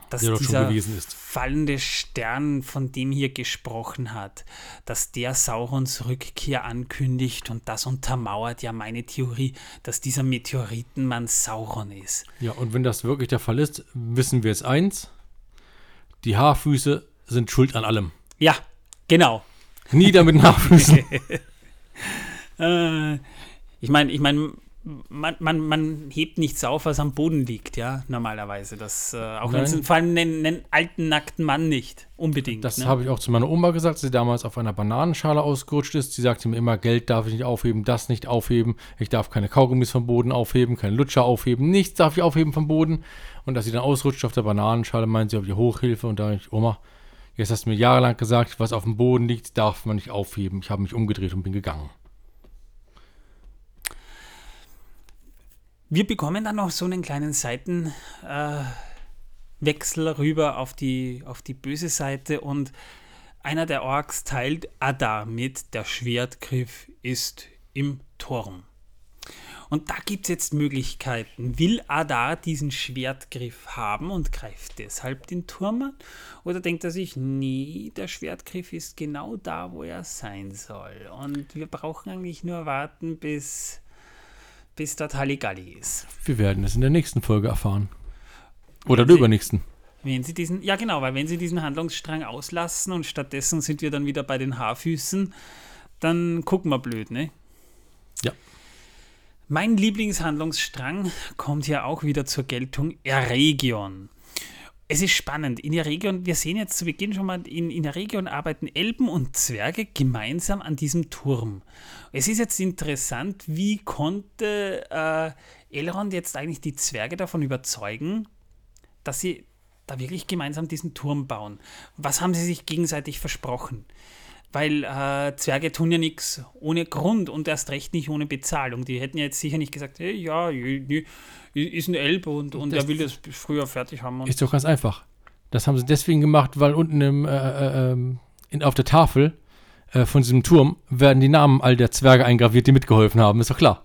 [SPEAKER 1] Dass
[SPEAKER 2] Der
[SPEAKER 1] dieser fallende Stern, von dem hier gesprochen hat, dass der Saurons Rückkehr ankündigt und das untermauert ja meine Theorie, dass dieser Meteoritenmann Sauron ist.
[SPEAKER 2] Ja, und wenn das wirklich der Fall ist, wissen wir jetzt eins: Die Haarfüße sind schuld an allem.
[SPEAKER 1] Ja, genau.
[SPEAKER 2] Nieder mit den Haarfüßen.
[SPEAKER 1] Äh, ich meine, ich meine, man, man, man hebt nichts auf, was am Boden liegt, ja, normalerweise. Das, äh, auch wenn vor allem einen, einen alten, nackten Mann nicht. Unbedingt.
[SPEAKER 2] Das
[SPEAKER 1] ne?
[SPEAKER 2] habe ich auch zu meiner Oma gesagt, sie damals auf einer Bananenschale ausgerutscht ist. Sie sagte mir immer, Geld darf ich nicht aufheben, das nicht aufheben. Ich darf keine Kaugummis vom Boden aufheben, keine Lutscher aufheben, nichts darf ich aufheben vom Boden. Und als sie dann ausrutscht auf der Bananenschale, meint sie, ob ich Hochhilfe. Und da ich, Oma, jetzt hast du mir jahrelang gesagt, was auf dem Boden liegt, darf man nicht aufheben. Ich habe mich umgedreht und bin gegangen.
[SPEAKER 1] Wir bekommen dann noch so einen kleinen Seitenwechsel äh, rüber auf die, auf die böse Seite und einer der Orks teilt Adar mit, der Schwertgriff ist im Turm. Und da gibt es jetzt Möglichkeiten. Will Adar diesen Schwertgriff haben und greift deshalb den Turm an? Oder denkt er sich, nee, der Schwertgriff ist genau da, wo er sein soll. Und wir brauchen eigentlich nur warten, bis, bis dort Halligalli ist.
[SPEAKER 2] Wir werden es in der nächsten Folge erfahren. Oder
[SPEAKER 1] Wenn
[SPEAKER 2] der
[SPEAKER 1] Sie-
[SPEAKER 2] übernächsten.
[SPEAKER 1] Wenn sie diesen, ja genau, weil wenn sie diesen Handlungsstrang auslassen und stattdessen sind wir dann wieder bei den Haarfüßen, dann gucken wir blöd, ne?
[SPEAKER 2] Ja.
[SPEAKER 1] Mein Lieblingshandlungsstrang kommt hier auch wieder zur Geltung, Erregion. Es ist spannend. In der Region, wir sehen jetzt zu Beginn schon mal, in, in der Region arbeiten Elben und Zwerge gemeinsam an diesem Turm. Es ist jetzt interessant, wie konnte äh, Elrond jetzt eigentlich die Zwerge davon überzeugen, dass sie da wirklich gemeinsam diesen Turm bauen? Was haben sie sich gegenseitig versprochen? Weil äh, Zwerge tun ja nichts ohne Grund und erst recht nicht ohne Bezahlung. Die hätten ja jetzt sicher nicht gesagt, hey, ja, ist ein Elb und, und er will das früher fertig haben.
[SPEAKER 2] ist doch ganz einfach. Das haben sie deswegen gemacht, weil unten im, äh, äh, ähm, in, auf der Tafel äh, von diesem Turm werden die Namen all der Zwerge eingraviert, die mitgeholfen haben. Ist doch klar.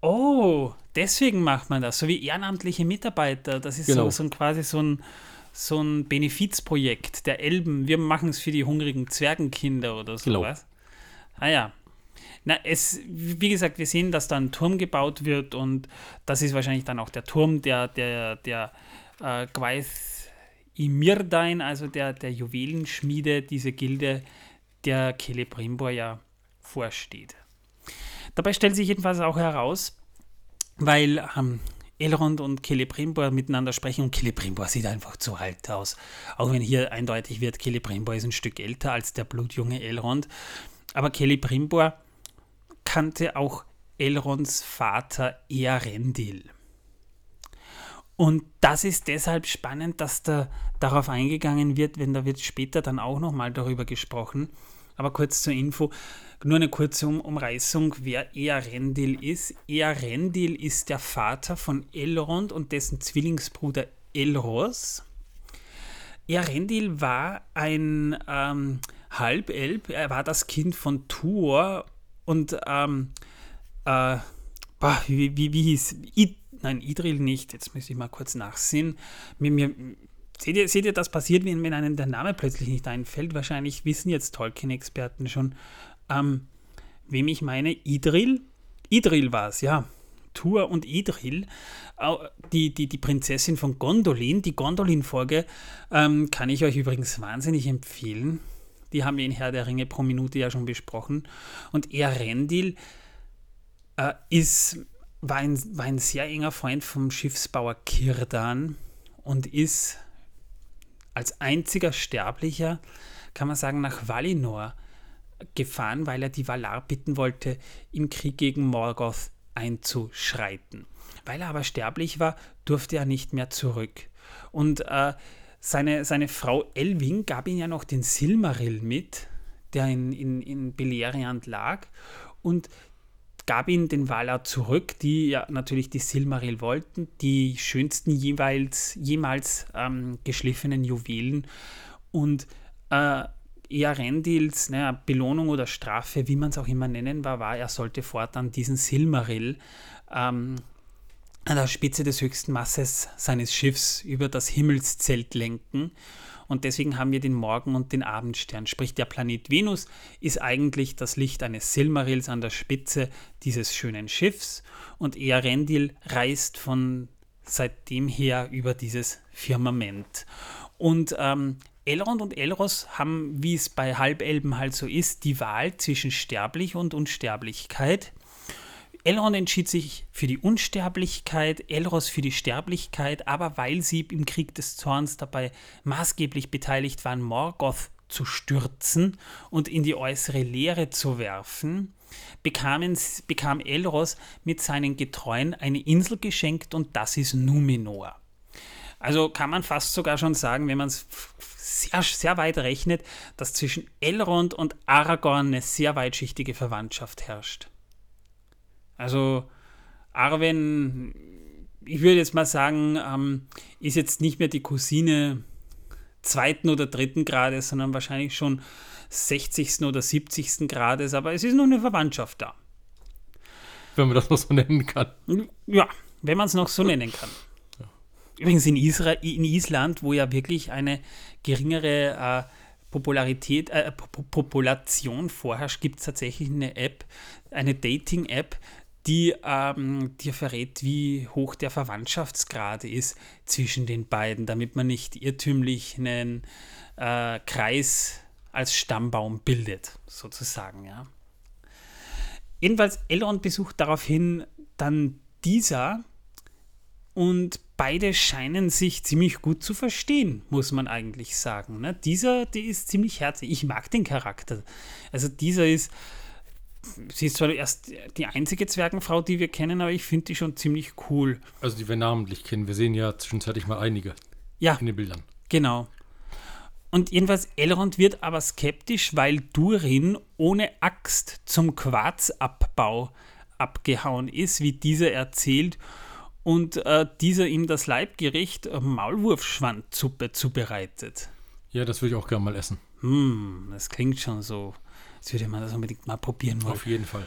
[SPEAKER 1] Oh, deswegen macht man das. So wie ehrenamtliche Mitarbeiter. Das ist genau. so, so ein, quasi so ein, so ein Benefizprojekt der Elben. Wir machen es für die hungrigen Zwergenkinder oder
[SPEAKER 2] genau.
[SPEAKER 1] sowas. Genau. Ah ja. Na, es, wie gesagt, wir sehen, dass da ein Turm gebaut wird und das ist wahrscheinlich dann auch der Turm, der, der, der äh, Gwaith Imirdain, also der, der Juwelenschmiede, diese Gilde, der Celebrimbor ja vorsteht. Dabei stellt sich jedenfalls auch heraus, weil ähm, Elrond und Celebrimbor miteinander sprechen und Celebrimbor sieht einfach zu alt aus. Auch wenn hier eindeutig wird, Celebrimbor ist ein Stück älter als der blutjunge Elrond. Aber Celebrimbor kannte auch Elronds Vater Earendil. Und das ist deshalb spannend, dass da darauf eingegangen wird, wenn da wird später dann auch nochmal darüber gesprochen. Aber kurz zur Info, nur eine kurze Umreißung, wer Earendil ist. Earendil ist der Vater von Elrond und dessen Zwillingsbruder Elros. Earendil war ein ähm, Halbelb, er war das Kind von Tuor und ähm, äh, boah, wie, wie, wie hieß, I, nein, Idril nicht, jetzt muss ich mal kurz nachsehen. Mir, mir, seht, ihr, seht ihr, das passiert, wenn, wenn einem der Name plötzlich nicht einfällt? Wahrscheinlich wissen jetzt Tolkien-Experten schon, ähm, wem ich meine. Idril? Idril war es, ja. Tur und Idril, die, die, die Prinzessin von Gondolin, die Gondolin-Folge, ähm, kann ich euch übrigens wahnsinnig empfehlen. Die haben wir in Herr der Ringe pro Minute ja schon besprochen. Und Erendil äh, ist, war, ein, war ein sehr enger Freund vom Schiffsbauer Kirdan und ist als einziger Sterblicher, kann man sagen, nach Valinor gefahren, weil er die Valar bitten wollte, im Krieg gegen Morgoth einzuschreiten. Weil er aber sterblich war, durfte er nicht mehr zurück. Und äh, seine, seine Frau Elwing gab ihm ja noch den Silmaril mit, der in, in, in Beleriand lag, und gab ihm den Valar zurück, die ja natürlich die Silmaril wollten, die schönsten jeweils, jemals ähm, geschliffenen Juwelen. Und äh, Earendils naja, Belohnung oder Strafe, wie man es auch immer nennen war, war, er sollte fortan diesen Silmaril ähm, an der Spitze des höchsten Masses seines Schiffs über das Himmelszelt lenken. Und deswegen haben wir den Morgen- und den Abendstern. Sprich, der Planet Venus ist eigentlich das Licht eines Silmarils an der Spitze dieses schönen Schiffs. Und Earendil reist von seitdem her über dieses Firmament. Und ähm, Elrond und Elros haben, wie es bei Halbelben halt so ist, die Wahl zwischen Sterblich und Unsterblichkeit. Elrond entschied sich für die Unsterblichkeit, Elros für die Sterblichkeit, aber weil sie im Krieg des Zorns dabei maßgeblich beteiligt waren, Morgoth zu stürzen und in die äußere Leere zu werfen, bekamen, bekam Elros mit seinen Getreuen eine Insel geschenkt und das ist Numenor. Also kann man fast sogar schon sagen, wenn man es sehr, sehr weit rechnet, dass zwischen Elrond und Aragorn eine sehr weitschichtige Verwandtschaft herrscht. Also Arwen, ich würde jetzt mal sagen, ähm, ist jetzt nicht mehr die Cousine zweiten oder dritten Grades, sondern wahrscheinlich schon 60. oder 70. Grades, aber es ist nur eine Verwandtschaft da.
[SPEAKER 2] Wenn man das noch so nennen kann.
[SPEAKER 1] Ja, wenn man es noch so nennen kann. Übrigens in, Israel, in Island, wo ja wirklich eine geringere äh, Popularität, äh, Population vorherrscht, gibt es tatsächlich eine App, eine Dating-App, die ähm, dir verrät, wie hoch der Verwandtschaftsgrad ist zwischen den beiden, damit man nicht irrtümlich einen äh, Kreis als Stammbaum bildet, sozusagen, ja. Jedenfalls, Elrond besucht daraufhin dann dieser und beide scheinen sich ziemlich gut zu verstehen, muss man eigentlich sagen. Ne? Dieser, die ist ziemlich herzlich. Ich mag den Charakter. Also dieser ist, sie ist zwar erst die einzige Zwergenfrau, die wir kennen, aber ich finde die schon ziemlich cool.
[SPEAKER 2] Also die wir namentlich kennen. Wir sehen ja zwischenzeitlich mal einige
[SPEAKER 1] Ja,
[SPEAKER 2] in den Bildern.
[SPEAKER 1] genau. Und jedenfalls Elrond wird aber skeptisch, weil Durin ohne Axt zum Quarzabbau abgehauen ist, wie dieser erzählt, und äh, dieser ihm das Leibgericht äh, Maulwurfschwandsuppe zubereitet.
[SPEAKER 2] Ja, das würde ich auch gerne mal essen.
[SPEAKER 1] Hm, das klingt schon so, als würde man das unbedingt mal probieren wollen.
[SPEAKER 2] Auf jeden Fall.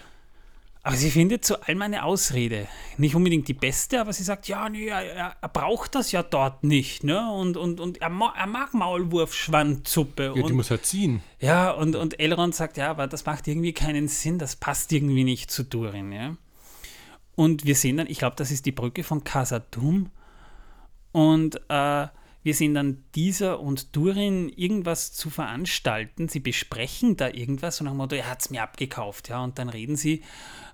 [SPEAKER 1] Aber sie findet zu allem eine Ausrede. Nicht unbedingt die beste, aber sie sagt, ja, nee, er, er, er braucht das ja dort nicht. Ne? Und, und, und er, ma, er mag Maulwurfschwandsuppe.
[SPEAKER 2] Ja, die muss halt ziehen.
[SPEAKER 1] ja, und, und Elrond sagt, ja, aber das macht irgendwie keinen Sinn, das passt irgendwie nicht zu Durin. Ja? Und wir sehen dann, ich glaube, das ist die Brücke von Casadum. Und äh, wir sehen dann dieser und Durin irgendwas zu veranstalten. Sie besprechen da irgendwas und nach dem Motto, er hat es mir abgekauft. Ja? Und dann reden sie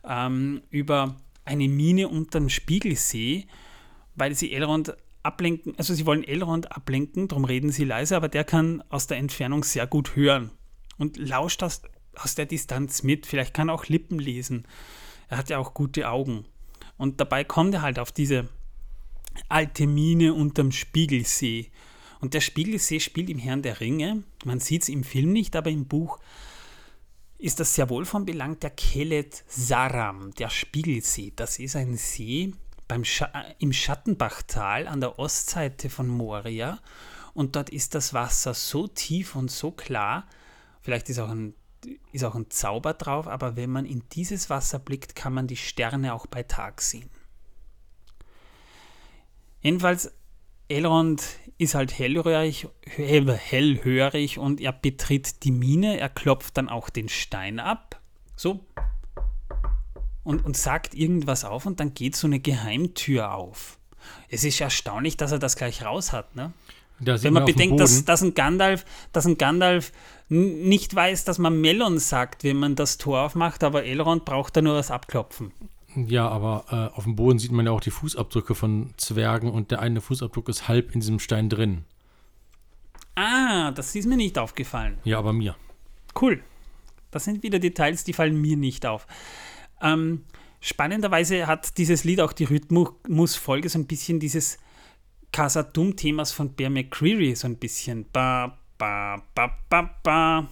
[SPEAKER 1] ähm, über eine Mine unterm Spiegelsee, weil sie Elrond ablenken, also sie wollen Elrond ablenken, darum reden sie leise, aber der kann aus der Entfernung sehr gut hören und lauscht aus, aus der Distanz mit. Vielleicht kann er auch Lippen lesen. Er hat ja auch gute Augen. Und dabei kommt er halt auf diese alte Mine unterm Spiegelsee. Und der Spiegelsee spielt im Herrn der Ringe. Man sieht es im Film nicht, aber im Buch ist das sehr wohl von Belang der Kelet Saram, der Spiegelsee. Das ist ein See beim Scha im Schattenbachtal an der Ostseite von Moria. Und dort ist das Wasser so tief und so klar. Vielleicht ist auch ein, ist auch ein Zauber drauf, aber wenn man in dieses Wasser blickt, kann man die Sterne auch bei Tag sehen. Jedenfalls, Elrond ist halt hellhörig, hellhörig und er betritt die Mine, er klopft dann auch den Stein ab, so, und, und sagt irgendwas auf und dann geht so eine Geheimtür auf. Es ist erstaunlich, dass er das gleich raus hat, ne? Wenn man bedenkt, dass, dass, ein Gandalf, dass ein Gandalf nicht weiß, dass man Melon sagt, wenn man das Tor aufmacht, aber Elrond braucht da nur was abklopfen.
[SPEAKER 2] Ja, aber äh, auf dem Boden sieht man ja auch die Fußabdrücke von Zwergen und der eine Fußabdruck ist halb in diesem Stein drin.
[SPEAKER 1] Ah, das ist mir nicht aufgefallen.
[SPEAKER 2] Ja, aber mir.
[SPEAKER 1] Cool. Das sind wieder Details, die fallen mir nicht auf. Ähm, spannenderweise hat dieses Lied auch die Rhythmusfolge so ein bisschen dieses Casadum-Themas von Bear McCreary, so ein bisschen. Ba, ba, ba, ba, ba.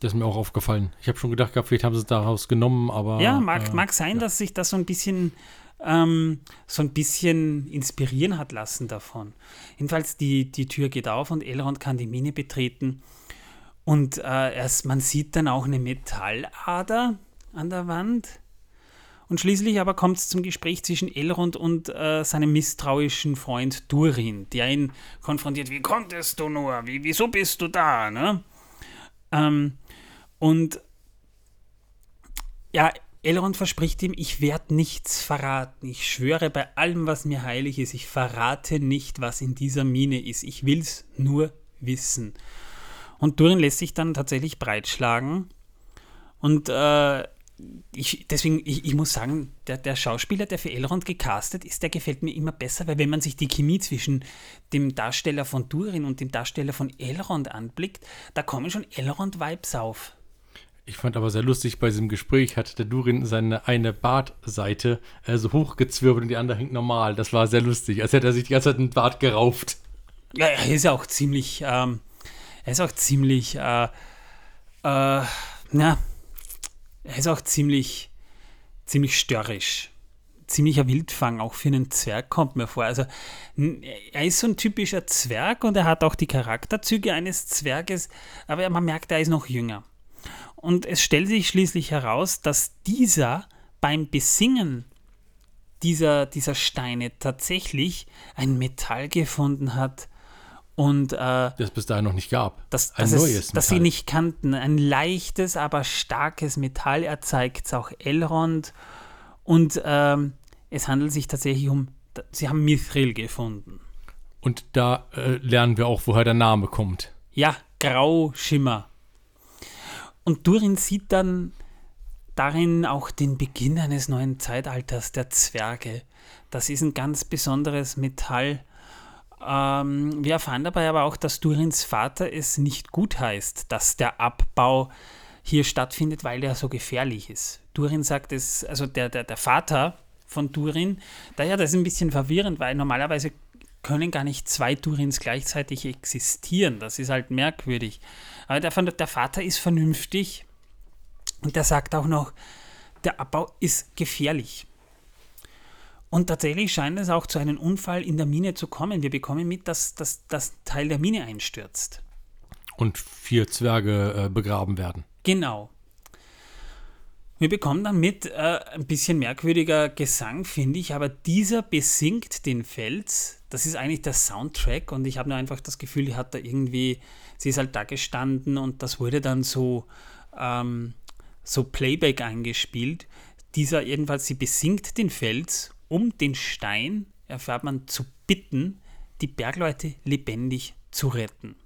[SPEAKER 2] Das ist mir auch aufgefallen. Ich habe schon gedacht, gehabt, vielleicht haben sie es daraus genommen, aber.
[SPEAKER 1] Ja, mag,
[SPEAKER 2] äh,
[SPEAKER 1] mag sein,
[SPEAKER 2] ja.
[SPEAKER 1] dass sich das so ein bisschen ähm, so ein bisschen inspirieren hat lassen davon. Jedenfalls die, die Tür geht auf und Elrond kann die Mine betreten und äh, erst, man sieht dann auch eine Metallader an der Wand. Und schließlich aber kommt es zum Gespräch zwischen Elrond und äh, seinem misstrauischen Freund Durin, der ihn konfrontiert, wie konntest du nur, wie, wieso bist du da, ne? Ähm, und ja, Elrond verspricht ihm, ich werde nichts verraten. Ich schwöre bei allem, was mir heilig ist, ich verrate nicht, was in dieser Mine ist. Ich will's nur wissen. Und Durin lässt sich dann tatsächlich breitschlagen. Und äh, ich, deswegen, ich, ich muss sagen, der, der Schauspieler, der für Elrond gecastet ist, der gefällt mir immer besser, weil wenn man sich die Chemie zwischen dem Darsteller von Durin und dem Darsteller von Elrond anblickt, da kommen schon Elrond-Vibes auf.
[SPEAKER 2] Ich fand aber sehr lustig, bei diesem Gespräch hat der Durin seine eine Bartseite äh, so hochgezwirbelt und die andere hängt normal. Das war sehr lustig, als hätte er sich die ganze Zeit einen Bart gerauft.
[SPEAKER 1] Ja, er ist ja auch ziemlich, ähm, er ist auch ziemlich, äh, äh, na, er ist auch ziemlich, ziemlich störrisch. Ziemlicher Wildfang, auch für einen Zwerg kommt mir vor. Also, er ist so ein typischer Zwerg und er hat auch die Charakterzüge eines Zwerges, aber man merkt, er ist noch jünger. Und es stellt sich schließlich heraus, dass dieser beim Besingen dieser, dieser Steine tatsächlich ein Metall gefunden hat und äh,
[SPEAKER 2] Das bis dahin noch nicht gab.
[SPEAKER 1] das,
[SPEAKER 2] Ein
[SPEAKER 1] das,
[SPEAKER 2] neues
[SPEAKER 1] ist, das sie
[SPEAKER 2] Metall.
[SPEAKER 1] nicht kannten. Ein leichtes, aber starkes Metall. Er zeigt es auch Elrond. Und ähm, es handelt sich tatsächlich um, sie haben Mithril gefunden.
[SPEAKER 2] Und da äh, lernen wir auch, woher der Name kommt.
[SPEAKER 1] Ja, Grauschimmer. Und Durin sieht dann darin auch den Beginn eines neuen Zeitalters der Zwerge. Das ist ein ganz besonderes Metall. Ähm, wir erfahren dabei aber auch, dass Durins Vater es nicht gut heißt, dass der Abbau hier stattfindet, weil der so gefährlich ist. Durin sagt es, also der, der, der Vater von Durin, daher das ist ein bisschen verwirrend, weil normalerweise können gar nicht zwei Durins gleichzeitig existieren. Das ist halt merkwürdig. Aber der, der Vater ist vernünftig und der sagt auch noch, der Abbau ist gefährlich. Und tatsächlich scheint es auch zu einem Unfall in der Mine zu kommen. Wir bekommen mit, dass das Teil der Mine einstürzt.
[SPEAKER 2] Und vier Zwerge äh, begraben werden.
[SPEAKER 1] Genau. Wir bekommen dann mit äh, ein bisschen merkwürdiger Gesang, finde ich, aber dieser besingt den Fels. Das ist eigentlich der Soundtrack und ich habe nur einfach das Gefühl, die hat da irgendwie, sie ist halt da gestanden und das wurde dann so, ähm, so Playback eingespielt. Dieser jedenfalls, sie besingt den Fels, um den Stein, erfährt man, zu bitten, die Bergleute lebendig zu retten.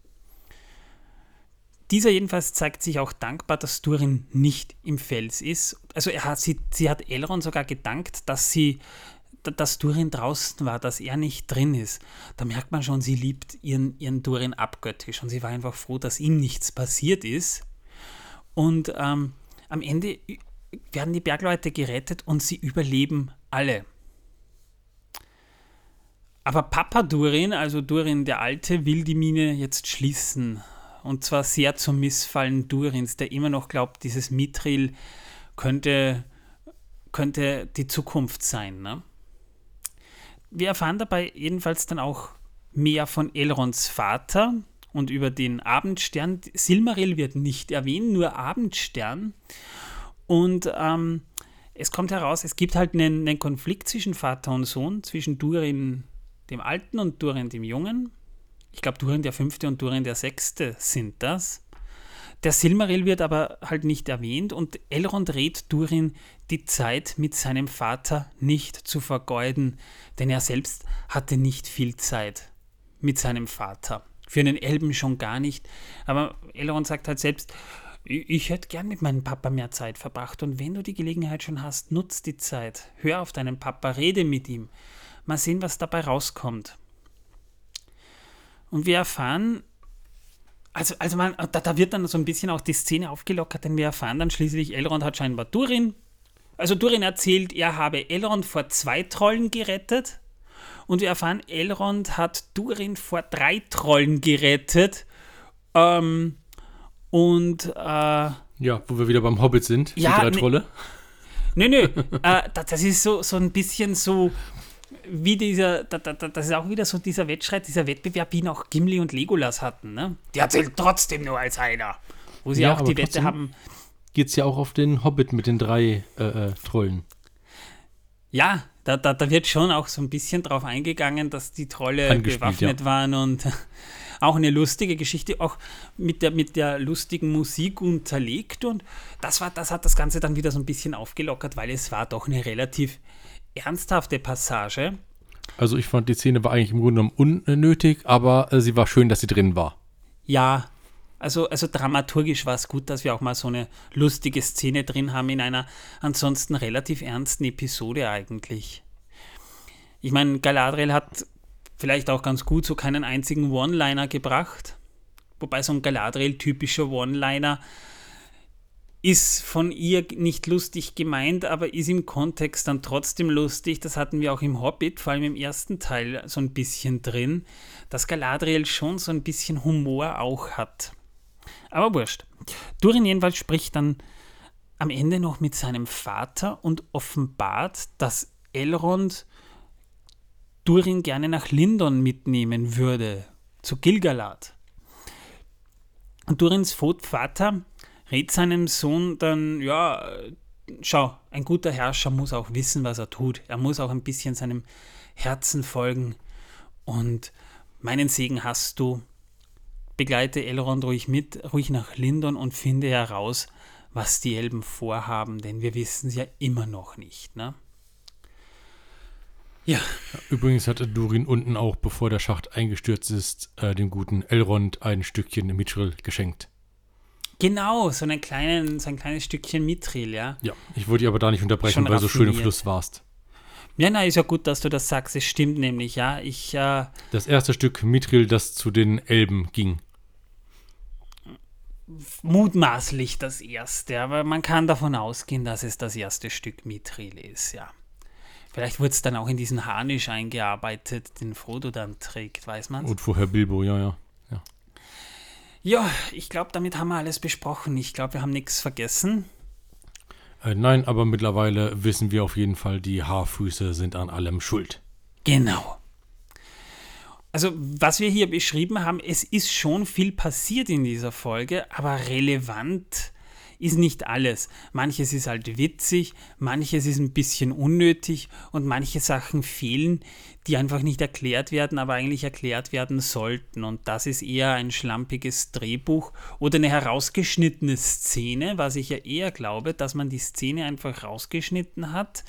[SPEAKER 1] Dieser jedenfalls zeigt sich auch dankbar, dass Durin nicht im Fels ist. Also er hat, sie, sie hat Elrond sogar gedankt, dass sie dass Durin draußen war, dass er nicht drin ist. Da merkt man schon, sie liebt ihren, ihren Durin abgöttisch und sie war einfach froh, dass ihm nichts passiert ist. Und ähm, am Ende werden die Bergleute gerettet und sie überleben alle. Aber Papa Durin, also Durin der Alte, will die Mine jetzt schließen und zwar sehr zum Missfallen Durins, der immer noch glaubt, dieses Mithril könnte, könnte die Zukunft sein. Ne? Wir erfahren dabei jedenfalls dann auch mehr von Elrons Vater und über den Abendstern. Silmaril wird nicht erwähnt, nur Abendstern. Und ähm, es kommt heraus, es gibt halt einen, einen Konflikt zwischen Vater und Sohn, zwischen Durin dem Alten und Durin dem Jungen ich glaube, Durin der Fünfte und Durin der Sechste sind das. Der Silmaril wird aber halt nicht erwähnt und Elrond rät Durin, die Zeit mit seinem Vater nicht zu vergeuden, denn er selbst hatte nicht viel Zeit mit seinem Vater. Für einen Elben schon gar nicht. Aber Elrond sagt halt selbst, ich hätte gern mit meinem Papa mehr Zeit verbracht und wenn du die Gelegenheit schon hast, nutz die Zeit. Hör auf deinen Papa, rede mit ihm. Mal sehen, was dabei rauskommt. Und wir erfahren, also, also man, da, da, wird dann so ein bisschen auch die Szene aufgelockert, denn wir erfahren dann schließlich, Elrond hat scheinbar Durin. Also Durin erzählt, er habe Elrond vor zwei Trollen gerettet. Und wir erfahren, Elrond hat Durin vor drei Trollen gerettet. Ähm, und äh,
[SPEAKER 2] ja, wo wir wieder beim Hobbit sind,
[SPEAKER 1] ja,
[SPEAKER 2] die drei ne, Trolle.
[SPEAKER 1] Nö, nö. äh, das ist so, so ein bisschen so wie dieser, da, da, das ist auch wieder so dieser Wettstreit, dieser Wettbewerb, wie ihn auch Gimli und Legolas hatten. Ne? Die erzählt trotzdem nur als einer. Wo sie ja, auch die Wette haben.
[SPEAKER 2] Geht es ja auch auf den Hobbit mit den drei äh, äh, Trollen.
[SPEAKER 1] Ja, da, da, da wird schon auch so ein bisschen drauf eingegangen, dass die Trolle bewaffnet ja. waren und auch eine lustige Geschichte, auch mit der, mit der lustigen Musik unterlegt. Und das, war, das hat das Ganze dann wieder so ein bisschen aufgelockert, weil es war doch eine relativ ernsthafte Passage.
[SPEAKER 2] Also ich fand, die Szene war eigentlich im Grunde genommen unnötig, aber äh, sie war schön, dass sie drin war.
[SPEAKER 1] Ja, also, also dramaturgisch war es gut, dass wir auch mal so eine lustige Szene drin haben in einer ansonsten relativ ernsten Episode eigentlich. Ich meine, Galadriel hat vielleicht auch ganz gut so keinen einzigen One-Liner gebracht. Wobei so ein Galadriel-typischer One-Liner ist von ihr nicht lustig gemeint, aber ist im Kontext dann trotzdem lustig. Das hatten wir auch im Hobbit, vor allem im ersten Teil, so ein bisschen drin, dass Galadriel schon so ein bisschen Humor auch hat. Aber wurscht. Durin jedenfalls spricht dann am Ende noch mit seinem Vater und offenbart, dass Elrond Durin gerne nach Lindon mitnehmen würde, zu Gilgalad. Und Durins Vater rät seinem Sohn dann, ja, schau, ein guter Herrscher muss auch wissen, was er tut. Er muss auch ein bisschen seinem Herzen folgen. Und meinen Segen hast du. Begleite Elrond ruhig mit, ruhig nach Lindon und finde heraus, was die Elben vorhaben, denn wir wissen es ja immer noch nicht, ne?
[SPEAKER 2] Ja. Übrigens hatte Durin unten auch, bevor der Schacht eingestürzt ist, äh, dem guten Elrond ein Stückchen Mithril geschenkt.
[SPEAKER 1] Genau, so, einen kleinen, so ein kleines Stückchen Mithril, ja.
[SPEAKER 2] Ja, ich wollte dich aber da nicht unterbrechen,
[SPEAKER 1] Schon
[SPEAKER 2] weil du so schön im. Fluss warst.
[SPEAKER 1] Ja, na, ist ja gut, dass du das sagst. Es stimmt nämlich, ja. Ich, äh,
[SPEAKER 2] Das erste Stück Mithril, das zu den Elben ging.
[SPEAKER 1] mutmaßlich das erste, aber man kann davon ausgehen, dass es das erste Stück Mithril ist, ja. Vielleicht wurde es dann auch in diesen Harnisch eingearbeitet, den Frodo dann trägt, weiß man.
[SPEAKER 2] Und vorher Bilbo, ja, ja. Ja.
[SPEAKER 1] Ich glaube, damit haben wir alles besprochen. Ich glaube, wir haben nichts vergessen.
[SPEAKER 2] Äh, nein, aber mittlerweile wissen wir auf jeden Fall, die Haarfüße sind an allem schuld.
[SPEAKER 1] Genau. Also, was wir hier beschrieben haben, es ist schon viel passiert in dieser Folge, aber relevant ist nicht alles. Manches ist halt witzig, manches ist ein bisschen unnötig und manche Sachen fehlen, die einfach nicht erklärt werden, aber eigentlich erklärt werden sollten. Und das ist eher ein schlampiges Drehbuch oder eine herausgeschnittene Szene, was ich ja eher glaube, dass man die Szene einfach rausgeschnitten hat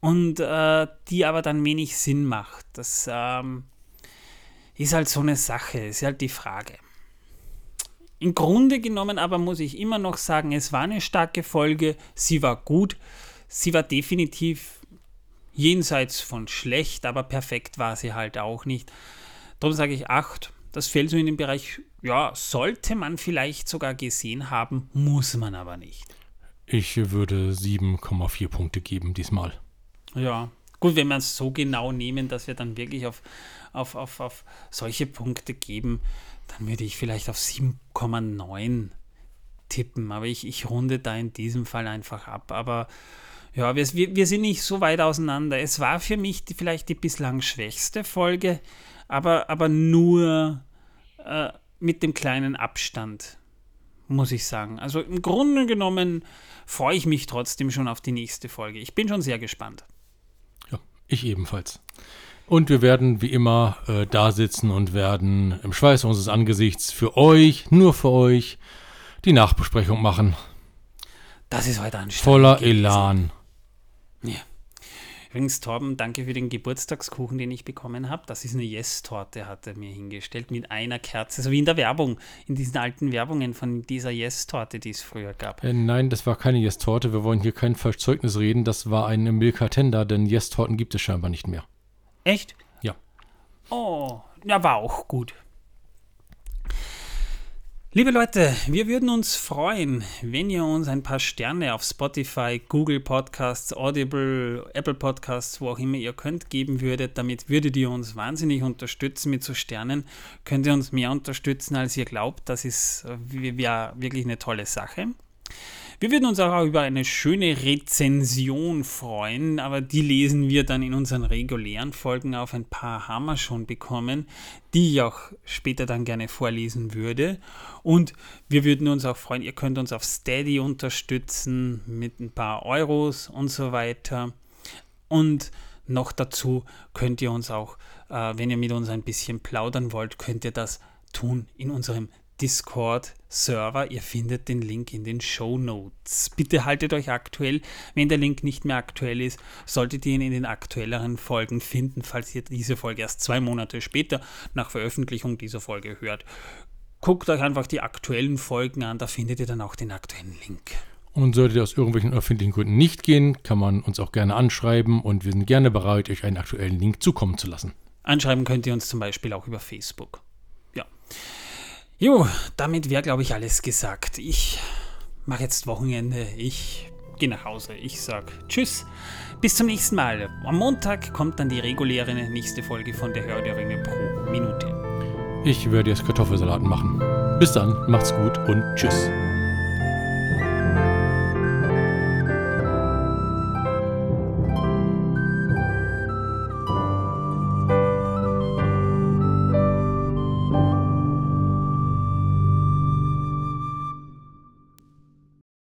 [SPEAKER 1] und äh, die aber dann wenig Sinn macht. Das ähm, ist halt so eine Sache, ist halt die Frage. Im Grunde genommen aber muss ich immer noch sagen, es war eine starke Folge, sie war gut, sie war definitiv jenseits von schlecht, aber perfekt war sie halt auch nicht. Darum sage ich 8. Das fällt so in den Bereich, ja, sollte man vielleicht sogar gesehen haben, muss man aber nicht.
[SPEAKER 2] Ich würde 7,4 Punkte geben diesmal.
[SPEAKER 1] Ja, gut, wenn wir es so genau nehmen, dass wir dann wirklich auf, auf, auf, auf solche Punkte geben, dann würde ich vielleicht auf 7,9 tippen. Aber ich, ich runde da in diesem Fall einfach ab. Aber ja, wir, wir, sind nicht so weit auseinander. Es war für mich die, vielleicht die bislang schwächste Folge, aber, aber nur äh, mit dem kleinen Abstand, muss ich sagen. Also im Grunde genommen freue ich mich trotzdem schon auf die nächste Folge. Ich bin schon sehr gespannt.
[SPEAKER 2] Ja, ich ebenfalls. Und wir werden wie immer äh, da sitzen und werden im Schweiß unseres Angesichts für euch, nur für euch, die Nachbesprechung machen.
[SPEAKER 1] Das ist heute anstrengend.
[SPEAKER 2] Voller. Elan.
[SPEAKER 1] Übrigens, Torben, danke für den Geburtstagskuchen, den ich bekommen habe. Das ist eine Yes-Torte, hat er mir hingestellt, mit einer Kerze, so wie in der Werbung, in diesen alten Werbungen von dieser Yes-Torte, die es früher gab.
[SPEAKER 2] Äh, nein, das war keine Yes-Torte. Wir wollen hier kein Verzeugnis reden. Das war ein Milka Tender, denn Yes-Torten gibt es scheinbar nicht mehr.
[SPEAKER 1] Echt?
[SPEAKER 2] Ja.
[SPEAKER 1] Oh, ja, war auch gut. Liebe Leute, wir würden uns freuen, wenn ihr uns ein paar Sterne auf Spotify, Google Podcasts, Audible, Apple Podcasts, wo auch immer ihr könnt, geben würdet. Damit würdet ihr uns wahnsinnig unterstützen. Mit so Sternen könnt ihr uns mehr unterstützen, als ihr glaubt. Das ist äh, wär wirklich eine tolle Sache. Wir würden uns auch über eine schöne Rezension freuen, aber die lesen wir dann in unseren regulären Folgen auf. Ein paar haben wir schon bekommen, die ich auch später dann gerne vorlesen würde. Und wir würden uns auch freuen, ihr könnt uns auf Steady unterstützen mit ein paar Euros und so weiter. Und noch dazu könnt ihr uns auch, äh, wenn ihr mit uns ein bisschen plaudern wollt, könnt ihr das tun in unserem Discord-Server. Ihr findet den Link in den Show Notes. Bitte haltet euch aktuell. Wenn der Link nicht mehr aktuell ist, solltet ihr ihn in den aktuelleren Folgen finden, falls ihr diese Folge erst zwei Monate später nach Veröffentlichung dieser Folge hört. Guckt euch einfach die aktuellen Folgen an, da findet ihr dann auch den aktuellen Link.
[SPEAKER 2] Und sollte das aus irgendwelchen öffentlichen Gründen nicht gehen, kann man uns auch gerne anschreiben und wir sind gerne bereit, euch einen aktuellen Link zukommen zu lassen.
[SPEAKER 1] Anschreiben könnt ihr uns zum Beispiel auch über Facebook. Ja. Jo, damit wäre, glaube ich, alles gesagt. Ich mache jetzt Wochenende. Ich gehe nach Hause. Ich sag Tschüss. Bis zum nächsten Mal. Am Montag kommt dann die reguläre nächste Folge von der Hör der Ringe pro Minute.
[SPEAKER 2] Ich werde jetzt Kartoffelsalat machen. Bis dann, macht's gut und tschüss.